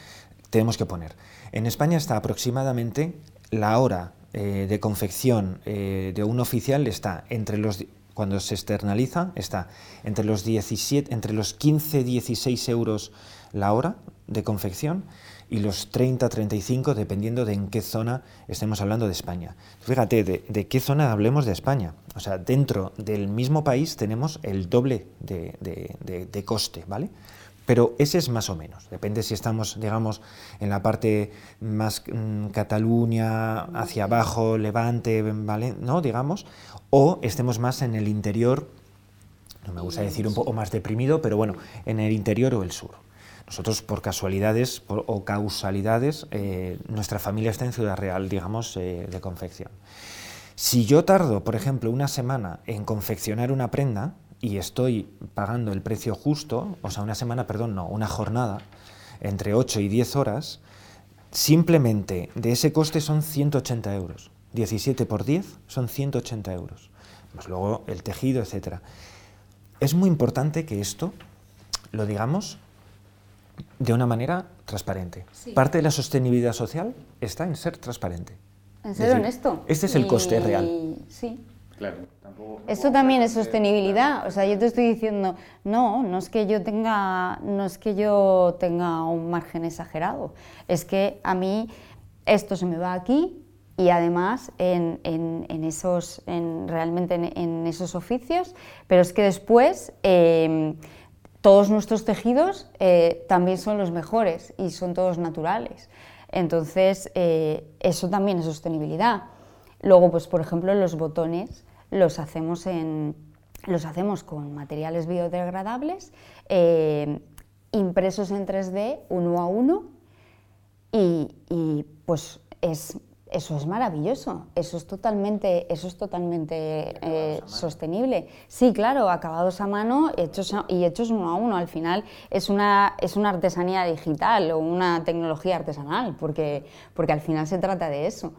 tenemos que poner. En España está aproximadamente la hora eh, de confección eh, de un oficial está entre los cuando se externaliza está entre los, 17, entre los 15-16 euros la hora de confección y los 30-35 dependiendo de en qué zona estemos hablando de España. Fíjate, de, qué zona hablemos de España. O sea, dentro del mismo país tenemos el doble de, coste, ¿vale? Pero ese es más o menos, depende si estamos, digamos, en la parte más mm, Cataluña, hacia abajo, Levante, ¿vale? ¿no? Digamos, o estemos más en el interior, no me gusta decir un poco más deprimido, pero bueno, en el interior o el sur. Nosotros, por casualidades o causalidades, eh, nuestra familia está en Ciudad Real, digamos, eh, de confección. Si yo tardo, por ejemplo, una semana en confeccionar una prenda, y estoy pagando el precio justo, o sea, una semana, perdón, no, una jornada, entre 8 y 10 horas, simplemente de ese coste son 180 euros. 17 por 10 son 180 euros. Pues luego el tejido, etc. Es muy importante que esto lo digamos de una manera transparente. Parte de la sostenibilidad social está en ser transparente. En ser honesto. Este es el coste real. Sí. Claro. Esto también es sostenibilidad. O sea, yo te estoy diciendo, no, no es que yo tenga, no es que yo tenga un margen exagerado. Es que a mí esto se me va aquí y además en, esos, realmente en, esos oficios, pero es que después em, todos nuestros tejidos eh, también son los mejores y son todos naturales. Entonces, eh, eso también es sostenibilidad. Luego, pues por ejemplo, los botones los hacemos, en, los hacemos con materiales biodegradables, eh, impresos en 3D uno a uno y, pues es, eso es maravilloso, eso es totalmente, eso es totalmente eh, sostenible. Sí, claro, acabados a mano hechos y hechos uno a uno. Al final es una, es una artesanía digital o una tecnología artesanal, porque, porque al final se trata de eso.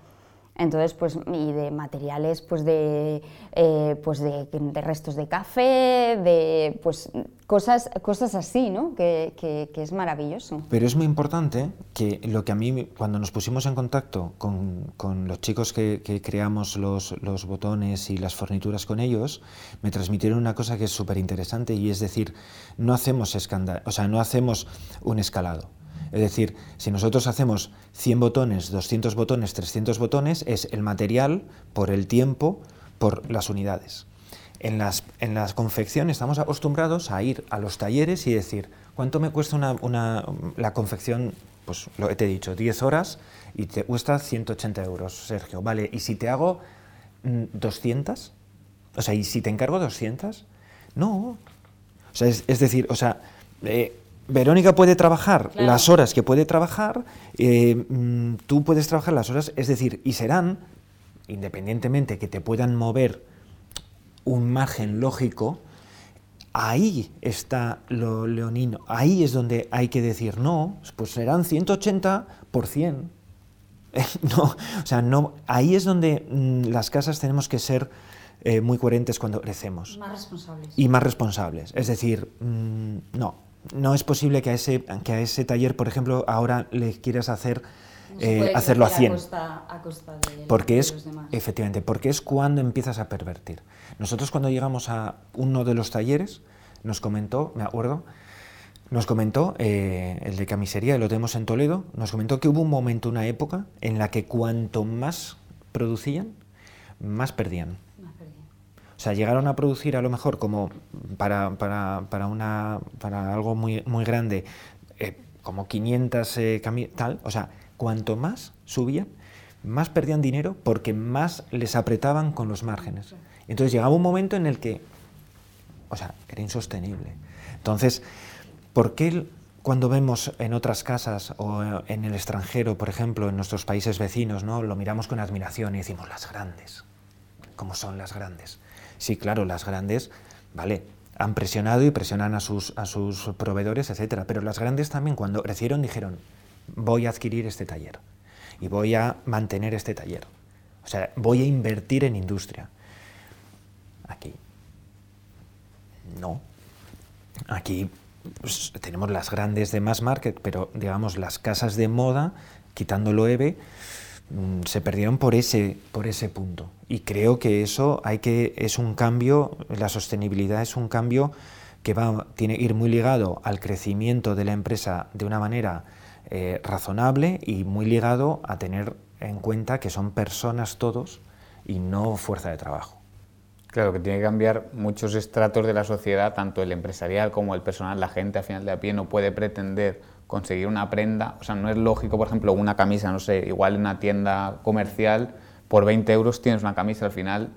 Entonces, pues, y de materiales, pues de, eh, pues de, restos de café, de pues cosas, cosas así, ¿no? Que, que, es maravilloso. Pero es muy importante que lo que a mí, cuando nos pusimos en contacto con, con los chicos que, creamos los, los, botones y las fornituras con ellos, me transmitieron una cosa que es súper interesante y es decir, no hacemos escándalo, o sea, no hacemos un escalado. Es decir, si nosotros hacemos 100 botones, 200 botones, 300 botones, es el material por el tiempo, por las unidades. En las, en las confecciones estamos acostumbrados a ir a los talleres y decir, ¿cuánto me cuesta una, la confección? Pues lo te he dicho, 10 horas y te cuesta 180 euros, Sergio. Vale, ¿y si te hago 200? Mm, o sea, ¿y si te encargo 200? No. O sea, es, decir, o sea, eh, Verónica puede trabajar las horas que puede trabajar, eh, mm, tú puedes trabajar las horas, es decir, y serán, independientemente que te puedan mover un margen lógico, ahí está lo leonino, ahí es donde hay que decir, no, pues serán 180 por 100. no, o sea, no, ahí es donde mm, las casas tenemos que ser eh, muy coherentes cuando crecemos. Más responsables. Y más responsables. Es decir, mm, no, no es posible que a ese, que a ese taller, por ejemplo, ahora le quieras hacer eh, hacerlo a 100. porque es, efectivamente, porque es cuando empiezas a pervertir. Nosotros cuando llegamos a uno de los talleres, nos comentó, me acuerdo, nos comentó, eh, el de camisería, lo tenemos en Toledo, nos comentó que hubo un momento, una época, en la que cuanto más producían, más perdían. O sea, llegaron a producir a lo mejor como para, para, para, una, para algo muy, muy grande eh, como 500 eh, tal, o sea, cuanto más subían, más perdían dinero porque más les apretaban con los márgenes. Entonces llegaba un momento en el que, o sea, era insostenible. Entonces, ¿por qué cuando vemos en otras casas o en el extranjero, por ejemplo, en nuestros países vecinos, ¿no? lo miramos con admiración y decimos las grandes? ¿Cómo son las grandes? Sí, claro, las grandes, vale, han presionado y presionan a sus, a sus proveedores, etcétera. Pero las grandes también, cuando crecieron, dijeron, voy a adquirir este taller y voy a mantener este taller. O sea, voy a invertir en industria. Aquí. No. Aquí pues, tenemos las grandes de mass market, pero digamos las casas de moda, quitándolo EVE, mm, se perdieron por ese, por ese punto. Y creo que eso hay que, es un cambio, la sostenibilidad es un cambio que va, tiene que ir muy ligado al crecimiento de la empresa de una manera eh, razonable y muy ligado a tener en cuenta que son personas todos y no fuerza de trabajo. Claro, que tiene que cambiar muchos estratos de la sociedad, tanto el empresarial como el personal. La gente, al final de a pie, no puede pretender conseguir una prenda. O sea, no es lógico, por ejemplo, una camisa, no sé, igual en una tienda comercial, por 20 euros tienes una camisa. Al final,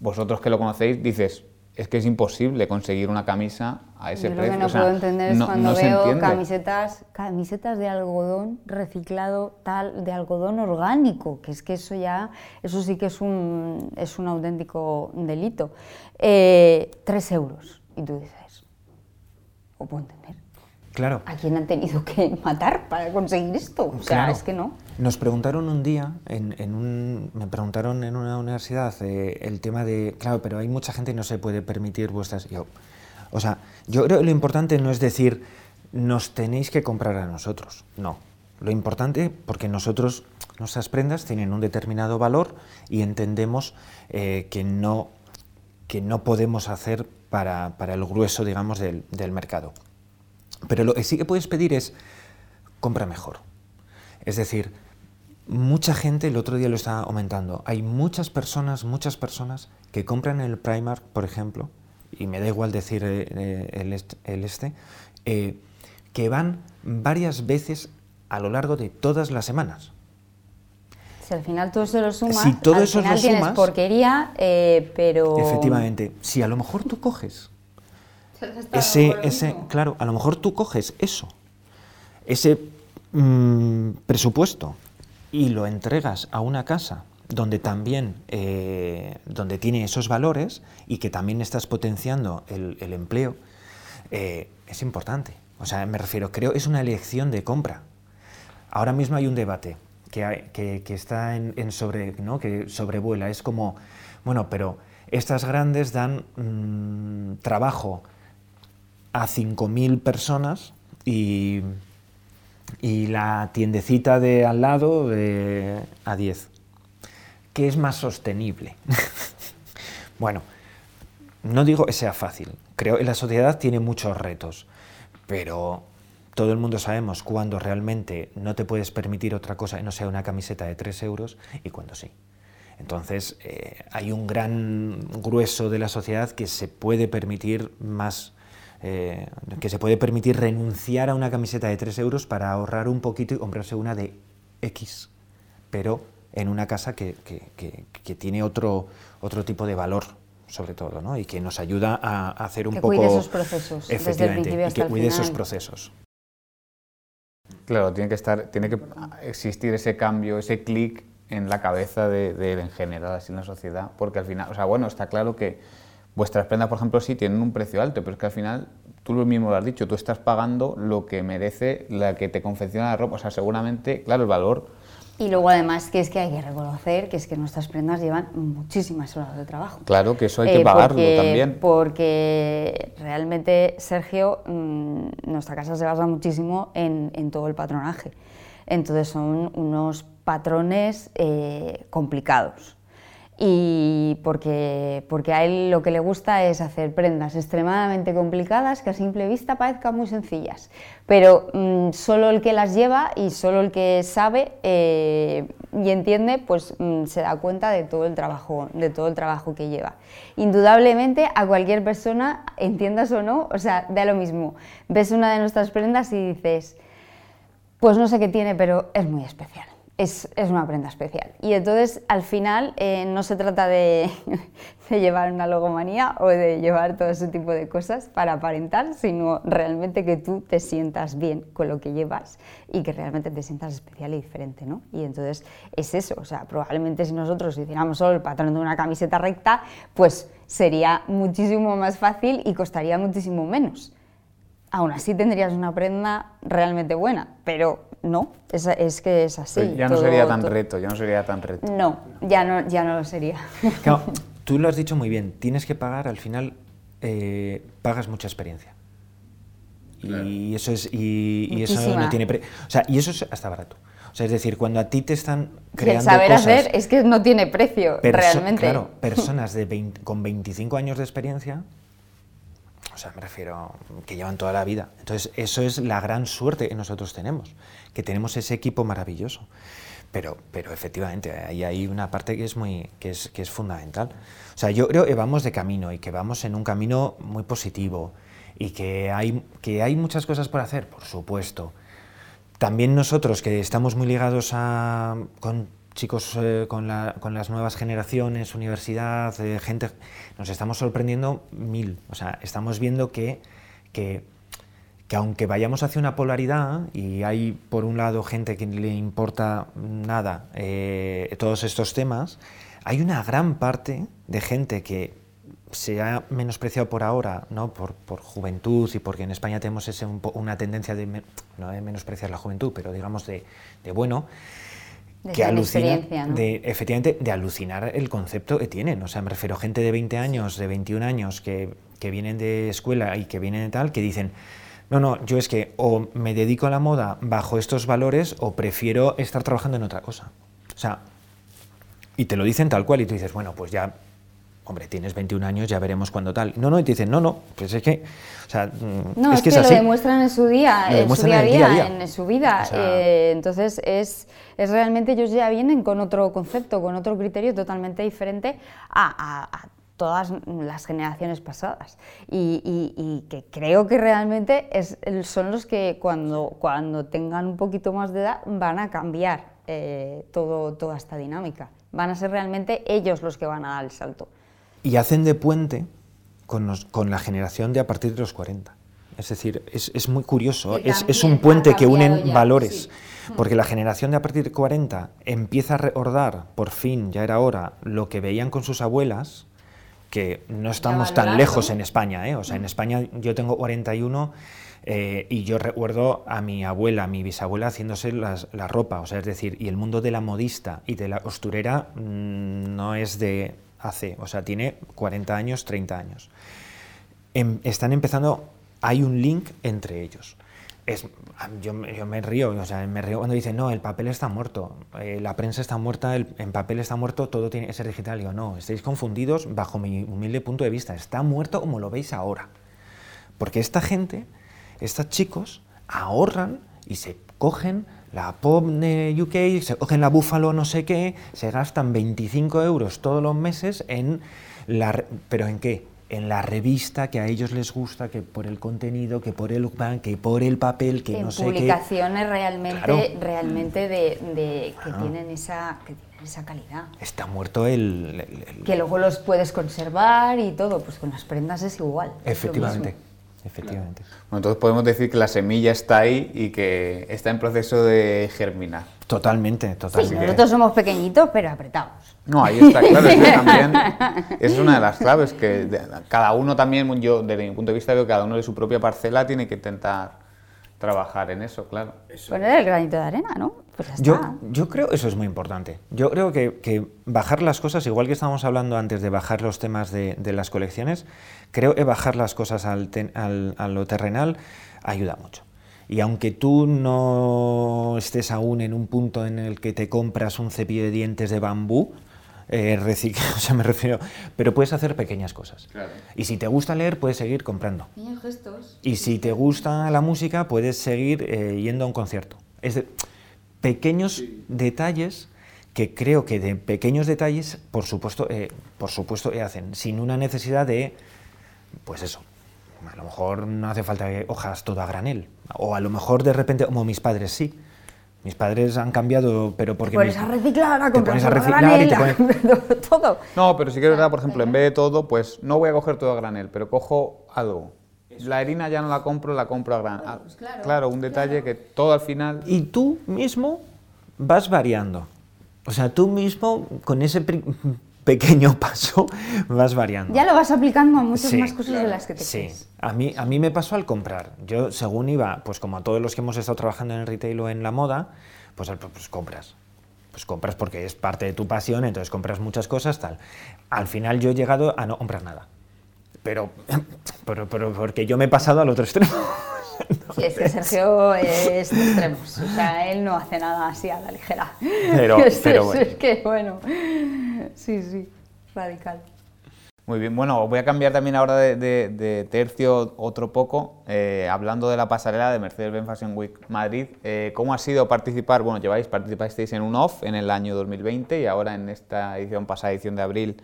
vosotros que lo conocéis, dices, es que es imposible conseguir una camisa a ese precio. Lo que no puedo entender es cuando veo camisetas, camisetas de algodón reciclado, tal, de algodón orgánico, que es que eso ya, eso sí que es un, es un auténtico delito. Eh, tres euros. Y tú dices, ¿o puedo entender? Claro. ¿A quién han tenido que matar para conseguir esto? O sea, es que no. Nos preguntaron un día, en, un, me preguntaron en una universidad eh, el tema de, claro, pero hay mucha gente que no se puede permitir vuestras... Yo, o sea, yo creo que lo importante no es decir, nos tenéis que comprar a nosotros, no. Lo importante, porque nosotros, nuestras prendas tienen un determinado valor y entendemos eh, que, no, que no podemos hacer para, para el grueso, digamos, del, del mercado. Pero lo que sí que puedes pedir es compra mejor. Es decir, mucha gente, el otro día lo está aumentando, hay muchas personas, muchas personas que compran en el Primark, por ejemplo, y me da igual decir eh, eh, el, este, eh, que van varias veces a lo largo de todas las semanas. Si al final todo eso lo sumas, si todo al eso final tienes porquería, pero... Efectivamente, si a lo mejor tú coges ese, ese, claro, a lo mejor tú coges eso, ese mm, presupuesto y lo entregas a una casa donde también eh, donde tiene esos valores y que también estás potenciando el, empleo, eh, es importante. O sea, me refiero, creo, es una elección de compra. Ahora mismo hay un debate que, que, está en, sobre, ¿no? que sobrevuela. Es como, bueno, pero estas grandes dan mm, trabajo a 5.000 personas y, y, la tiendecita de al lado a 10. ¿Qué es más sostenible? bueno, no digo que sea fácil. Creo que la sociedad tiene muchos retos, pero todo el mundo sabemos cuándo realmente no te puedes permitir otra cosa que no sea una camiseta de 3 euros y cuándo sí. Entonces, eh, hay un gran grueso de la sociedad que se puede permitir más eh, que se puede permitir renunciar a una camiseta de 3 euros para ahorrar un poquito y comprarse una de X, pero en una casa que, tiene otro, otro tipo de valor sobre todo, ¿no? y que nos ayuda a, hacer un que poco... Cuide esos procesos, efectivamente, desde el y que cuide esos procesos. Claro, tiene que, estar, tiene que existir ese cambio, ese clic en la cabeza de, de, en general, así en la sociedad, porque al final, o sea, bueno, está claro que Vuestras prendas, por ejemplo, sí tienen un precio alto, pero es que al final, tú lo mismo lo has dicho, tú estás pagando lo que merece la que te confecciona la ropa. O sea, seguramente, claro, el valor. Y luego además que es que hay que reconocer que es que nuestras prendas llevan muchísimas horas de trabajo. Claro, que eso hay que eh, pagarlo también. Porque realmente, Sergio, mm, nuestra casa se basa muchísimo en, en, todo el patronaje. Entonces son unos patrones eh, complicados y porque, porque a él lo que le gusta es hacer prendas extremadamente complicadas que a simple vista parezcan muy sencillas, pero mm, solo el que las lleva y solo el que sabe eh, y entiende pues mm, se da cuenta de todo el trabajo de todo el trabajo que lleva. Indudablemente a cualquier persona, entiendas o no, o sea, da lo mismo. Ves una de nuestras prendas y dices, pues no sé qué tiene, pero es muy especial es, una prenda especial. Y entonces, al final, eh, no se trata de, llevar una logomanía o de llevar todo ese tipo de cosas para aparentar, sino realmente que tú te sientas bien con lo que llevas y que realmente te sientas especial y diferente, ¿no? Y entonces es eso, o sea, probablemente si nosotros hiciéramos solo el patrón de una camiseta recta, pues sería muchísimo más fácil y costaría muchísimo menos. Aún así tendrías una prenda realmente buena, pero no, es, es que es así. ya no sería tan reto, ya no sería tan reto. No, ya no, ya no lo sería. tú lo has dicho muy bien, tienes que pagar, al final eh, pagas mucha experiencia. Y eso es y, eso no tiene pre o sea, y eso es hasta barato. O sea, es decir, cuando a ti te están creando el saber hacer es que no tiene precio realmente. Claro, personas de con 25 años de experiencia o sea, me refiero que llevan toda la vida. Entonces, eso es la gran suerte que nosotros tenemos, que tenemos ese equipo maravilloso. Pero, pero efectivamente, ahí hay una parte que es, muy, que, es, que es fundamental. O sea, yo creo que vamos de camino y que vamos en un camino muy positivo y que hay, que hay muchas cosas por hacer, por supuesto. También nosotros, que estamos muy ligados a, con chicos eh, con, las nuevas generaciones, universidad, eh, gente, nos estamos sorprendiendo mil. O sea, estamos viendo que, que, aunque vayamos hacia una polaridad y hay por un lado gente que le importa nada eh, todos estos temas, hay una gran parte de gente que se ha menospreciado por ahora, ¿no? por, juventud y porque en España tenemos ese, una tendencia de, no de menospreciar la juventud, pero digamos de, de bueno, que alucina, de, efectivamente, de alucinar el concepto que tienen. O sea, me refiero a gente de 20 años, de 21 años, que, que vienen de escuela y que vienen de tal, que dicen, no, no, yo es que o me dedico a la moda bajo estos valores o prefiero estar trabajando en otra cosa. O sea, y te lo dicen tal cual y tú dices, bueno, pues ya hombre, tienes 21 años, ya veremos cuándo tal. No, no, y te dicen, no, no, pues es que, o sea, no, es, que, lo demuestran en su día, en su día a día, en su vida. Eh, entonces, es, es realmente, ellos ya vienen con otro concepto, con otro criterio totalmente diferente a, todas las generaciones pasadas. Y, que creo que realmente es, son los que cuando, cuando tengan un poquito más de edad van a cambiar eh, todo, toda esta dinámica. Van a ser realmente ellos los que van a dar el salto y hacen de puente con, con, la generación de a partir de los 40. Es decir, es, es muy curioso, es, es, un puente que unen valores, porque la generación de a partir de 40 empieza a recordar, por fin, ya era hora, lo que veían con sus abuelas, que no estamos tan lejos en España, ¿eh? o sea, en España yo tengo 41 eh, y yo recuerdo a mi abuela, a mi bisabuela haciéndose las, la ropa, o sea, es decir, y el mundo de la modista y de la costurera mm, no es de hace, o sea, tiene 40 años, 30 años. Em, están empezando, hay un link entre ellos. Es, yo, me río, o sea, me río cuando dicen, no, el papel está muerto, eh, la prensa está muerta, el en papel está muerto, todo tiene que ser digital. Digo, no, estáis confundidos bajo mi humilde punto de vista, está muerto como lo veis ahora. Porque esta gente, estos chicos, ahorran y se cogen la pop de UK, se cogen la Buffalo no sé qué, se gastan 25 euros todos los meses en la... ¿Pero en qué? En la revista que a ellos les gusta, que por el contenido, que por el que por el papel, que no sé qué. publicaciones realmente, realmente de, que, tienen esa, que tienen esa calidad. Está muerto el, Que luego los puedes conservar y todo, pues con las prendas es igual. Efectivamente. Efectivamente. Bueno, entonces podemos decir que la semilla está ahí y que está en proceso de germinar. Totalmente, totalmente. Sí, nosotros somos pequeñitos, pero apretados. No, ahí está, claro, es que también es una de las claves, que cada uno también, yo desde mi punto de vista veo que cada uno de su propia parcela tiene que intentar trabajar en eso, claro. Poner el granito de arena, ¿no? Pues yo, yo creo eso es muy importante. Yo creo que, bajar las cosas, igual que estábamos hablando antes de bajar los temas de, las colecciones, creo que bajar las cosas al a lo terrenal ayuda mucho. Y aunque tú no estés aún en un punto en el que te compras un cepillo de dientes de bambú, eh, o sea, me refiero, pero puedes hacer pequeñas cosas. Y si te gusta leer, puedes seguir comprando. gestos. Y si te gusta la música, puedes seguir eh, yendo a un concierto. Es de, pequeños detalles que creo que de pequeños detalles, por supuesto, eh, por supuesto, hacen, sin una necesidad de, pues eso, a lo mejor no hace falta hojas todo a granel, o a lo mejor de repente, como mis padres sí, mis padres han cambiado, pero porque... Te pones a reciclar, a comprar a reciclar y te pones... todo. No, pero sí que es verdad, por ejemplo, en vez de todo, pues no voy a coger todo a granel, pero cojo algo. La harina ya no la compro, la compro a granel. Pues claro, un detalle que todo al final... Y tú mismo vas variando. O sea, tú mismo con ese pequeño paso vas variando. Ya lo vas aplicando a muchas más cosas de las que te Sí, a mí, a mí me pasó al comprar. Yo, según iba, pues como a todos los que hemos estado trabajando en el retail o en la moda, pues, pues compras. Pues compras porque es parte de tu pasión, entonces compras muchas cosas, tal. Al final yo he llegado a no comprar nada. Pero, pero, pero porque yo me he pasado al otro extremo. Sí, es que Sergio es de extremos, o sea, él no hace nada así a la ligera. Pero, pero bueno. Es que bueno, sí, sí, radical. Muy bien, bueno, voy a cambiar también ahora de, tercio otro poco, eh, hablando de la pasarela de Mercedes-Benz Fashion Week Madrid. Eh, ¿Cómo ha sido participar? Bueno, lleváis, participasteis en un off en el año 2020 y ahora en esta edición, pasada edición de abril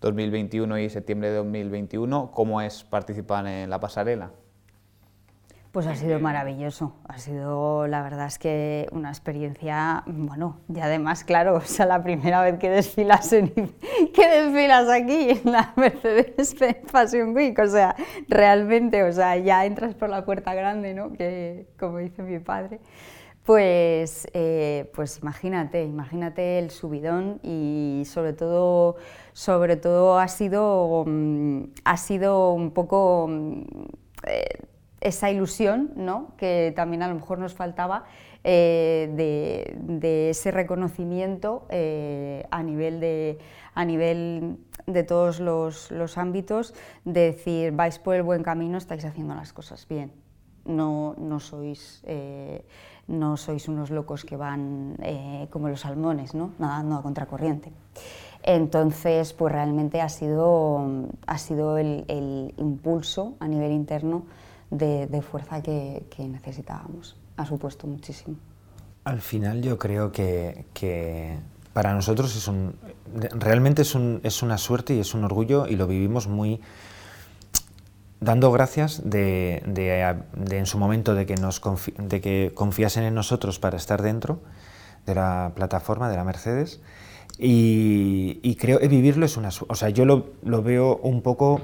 2021 y septiembre de 2021. ¿Cómo es participar en la pasarela? Pues ha sido maravilloso, ha sido la verdad es que una experiencia, bueno, y además, claro, o sea, la primera vez que desfilas, en, que desfilas aquí en la Mercedes Fashion Week, o sea, realmente, o sea, ya entras por la puerta grande, ¿no? Que, como dice mi padre, pues, eh, pues imagínate, imagínate el subidón y sobre todo, sobre todo ha sido, mm, ha sido un poco... Mm, eh, esa ilusión ¿no? que también a lo mejor nos faltaba eh, de, ese reconocimiento a, nivel de, a nivel de todos los, ámbitos, de decir, vais por el buen camino, estáis haciendo las cosas bien, no, no, sois, no sois unos locos que van como los salmones, ¿no? nadando a contracorriente. Entonces, pues realmente ha sido, ha sido el, el impulso a nivel interno de, fuerza que, necesitábamos. Ha supuesto muchísimo. Al final yo creo que, para nosotros es un, realmente es, un, es, una suerte y es un orgullo y lo vivimos muy dando gracias de, en su momento de que, nos de que confiasen en nosotros para estar dentro de la plataforma de la Mercedes y, creo que vivirlo es una... O sea, yo lo, lo veo un poco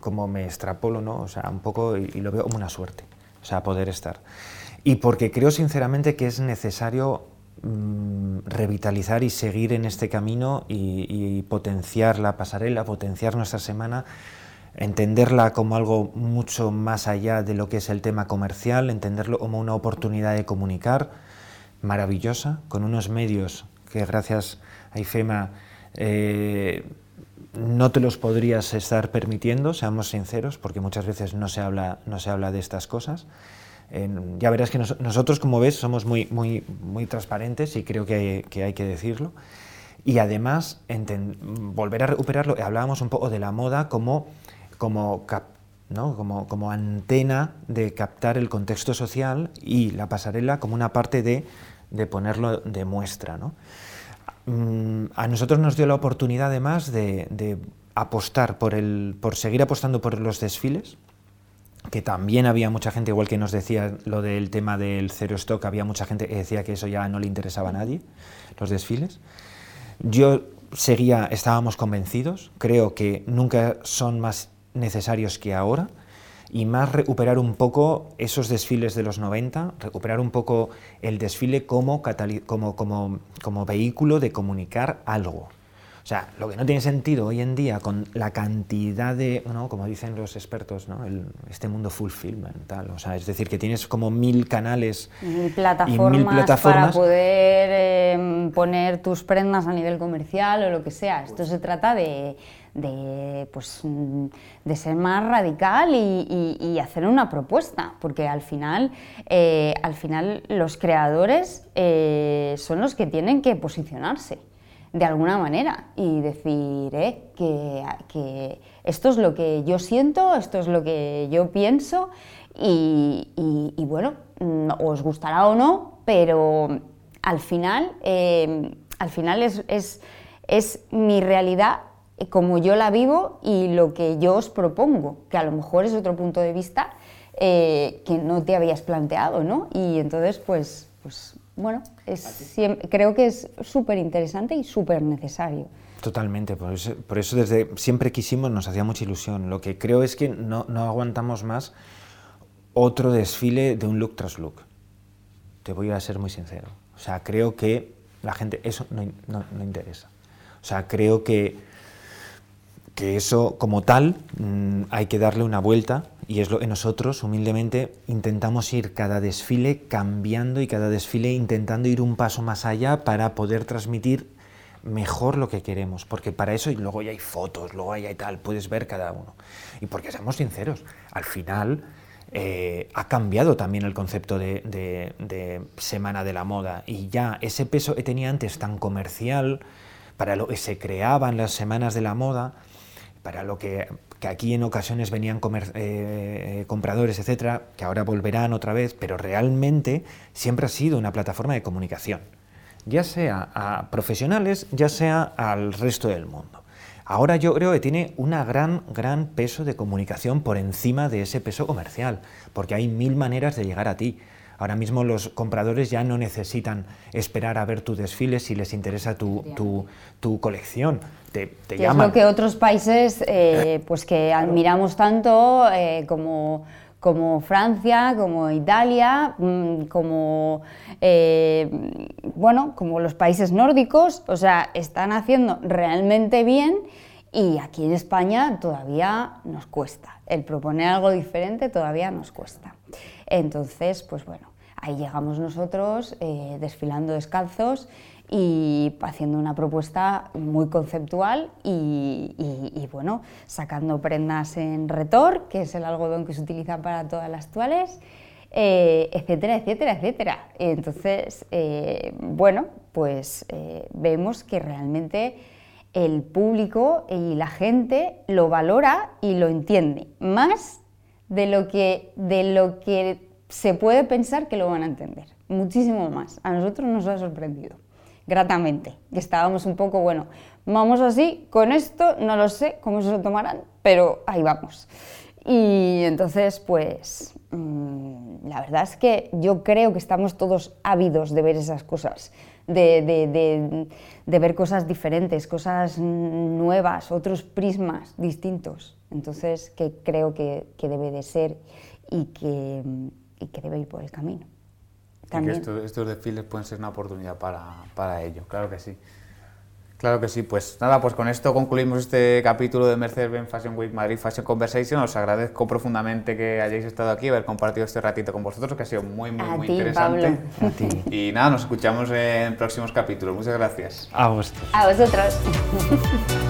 como me extrapolo, ¿no? O sea, un poco y, lo veo como una suerte, o sea, poder estar. Y porque creo sinceramente que es necesario mm, revitalizar y seguir en este camino y, potenciar la pasarela, potenciar nuestra semana, entenderla como algo mucho más allá de lo que es el tema comercial, entenderlo como una oportunidad de comunicar maravillosa, con unos medios que gracias a IFEMA eh, no te los podrías estar permitiendo, seamos sinceros, porque muchas veces no se habla, no se habla de estas cosas. ya verás que nosotros, como ves, somos muy, muy, muy transparentes y creo que, hay que decirlo. Y además, volver a recuperarlo, hablábamos un poco de la moda como, como, como, como antena de captar el contexto social y la pasarela como una parte de, de ponerlo de muestra. ¿no? Mm, a nosotros nos dio la oportunidad además de, apostar por, el, por seguir apostando por los desfiles, que también había mucha gente, igual que nos decía lo del tema del cero stock, había mucha gente que decía que eso ya no le interesaba a nadie, los desfiles. Yo seguía, estábamos convencidos, creo que nunca son más necesarios que ahora, y más recuperar un poco esos desfiles de los 90, recuperar un poco el desfile como, como, como, como vehículo de comunicar algo. O sea, lo que no tiene sentido hoy en día con la cantidad de, ¿no? como dicen los expertos, ¿no? este mundo fulfillment, tal. O sea, es decir, que tienes como mil canales mil plataformas, y mil plataformas. para poder em, poner tus prendas a nivel comercial o lo que sea. Esto se trata de, de, pues, de ser más radical y, hacer una propuesta, porque al final, eh, al final los creadores eh, son los que tienen que posicionarse. de alguna manera y decir eh, que, esto es lo que yo siento, esto es lo que yo pienso y, bueno, mm, os gustará o no, pero al final, al final es, es, es mi realidad como yo la vivo y lo que yo os propongo, que a lo mejor es otro punto de vista eh, que no te habías planteado, ¿no? Y entonces, pues, pues bueno, es, creo que es súper interesante y súper necesario. Totalmente, por eso, por eso, desde siempre quisimos, nos hacía mucha ilusión. Lo que creo es que no, no aguantamos más otro desfile de un look tras look. Te voy a ser muy sincero. O sea, creo que la gente, eso no, no, no interesa. O sea, creo que, que eso como tal mm, hay que darle una vuelta y es lo que nosotros humildemente intentamos ir cada desfile cambiando y cada desfile intentando ir un paso más allá para poder transmitir mejor lo que queremos, porque para eso y luego ya hay fotos, luego hay tal, puedes ver cada uno. Y porque seamos sinceros, al final eh, ha cambiado también el concepto de, Semana de la Moda y ya ese peso que tenía antes tan comercial, para lo que se creaban las Semanas de la Moda, para lo que, aquí en ocasiones venían eh, compradores, etcétera, que ahora volverán otra vez, pero realmente siempre ha sido una plataforma de comunicación, ya sea a profesionales, ya sea al resto del mundo. Ahora yo creo que tiene un gran, gran peso de comunicación por encima de ese peso comercial, porque hay mil maneras de llegar a ti. Ahora mismo los compradores ya no necesitan esperar a ver tu desfile si les interesa tu, tu, colección. Te, te Es lo que otros países eh, pues que admiramos tanto eh, como como Francia, como Italia, mm, como, eh, bueno, como los países nórdicos, o sea, están haciendo realmente bien y aquí en España todavía nos cuesta. El proponer algo diferente todavía nos cuesta. Entonces, pues bueno, ahí llegamos nosotros eh, desfilando descalzos y haciendo una propuesta muy conceptual y, bueno, sacando prendas en retor, que es el algodón que se utiliza para todas las toales, eh, etcétera, etcétera, etcétera. Entonces, eh, bueno, pues eh, vemos que realmente el público y la gente lo valora y lo entiende, más de lo que, de lo que se puede pensar que lo van a entender, muchísimo más. A nosotros nos ha sorprendido gratamente. Y estábamos un poco, bueno, vamos así, con esto, no lo sé cómo se lo tomarán, pero ahí vamos. Y entonces, pues, mm, la verdad es que yo creo que estamos todos ávidos de ver esas cosas, de, de, de, ver cosas diferentes, cosas nuevas, otros prismas distintos. Entonces, que creo que, que debe de ser y que, y que debe ir por el camino. También. que estos, desfiles pueden ser una oportunidad para, para ello, claro que sí. Claro que sí, pues nada, pues con esto concluimos este capítulo de Mercedes-Benz Fashion Week Madrid Fashion Conversation. Os agradezco profundamente que hayáis estado aquí, haber compartido este ratito con vosotros, que ha sido muy, muy, muy interesante. A ti. Y nada, nos escuchamos en próximos capítulos. Muchas gracias. A vosotros. A vosotros.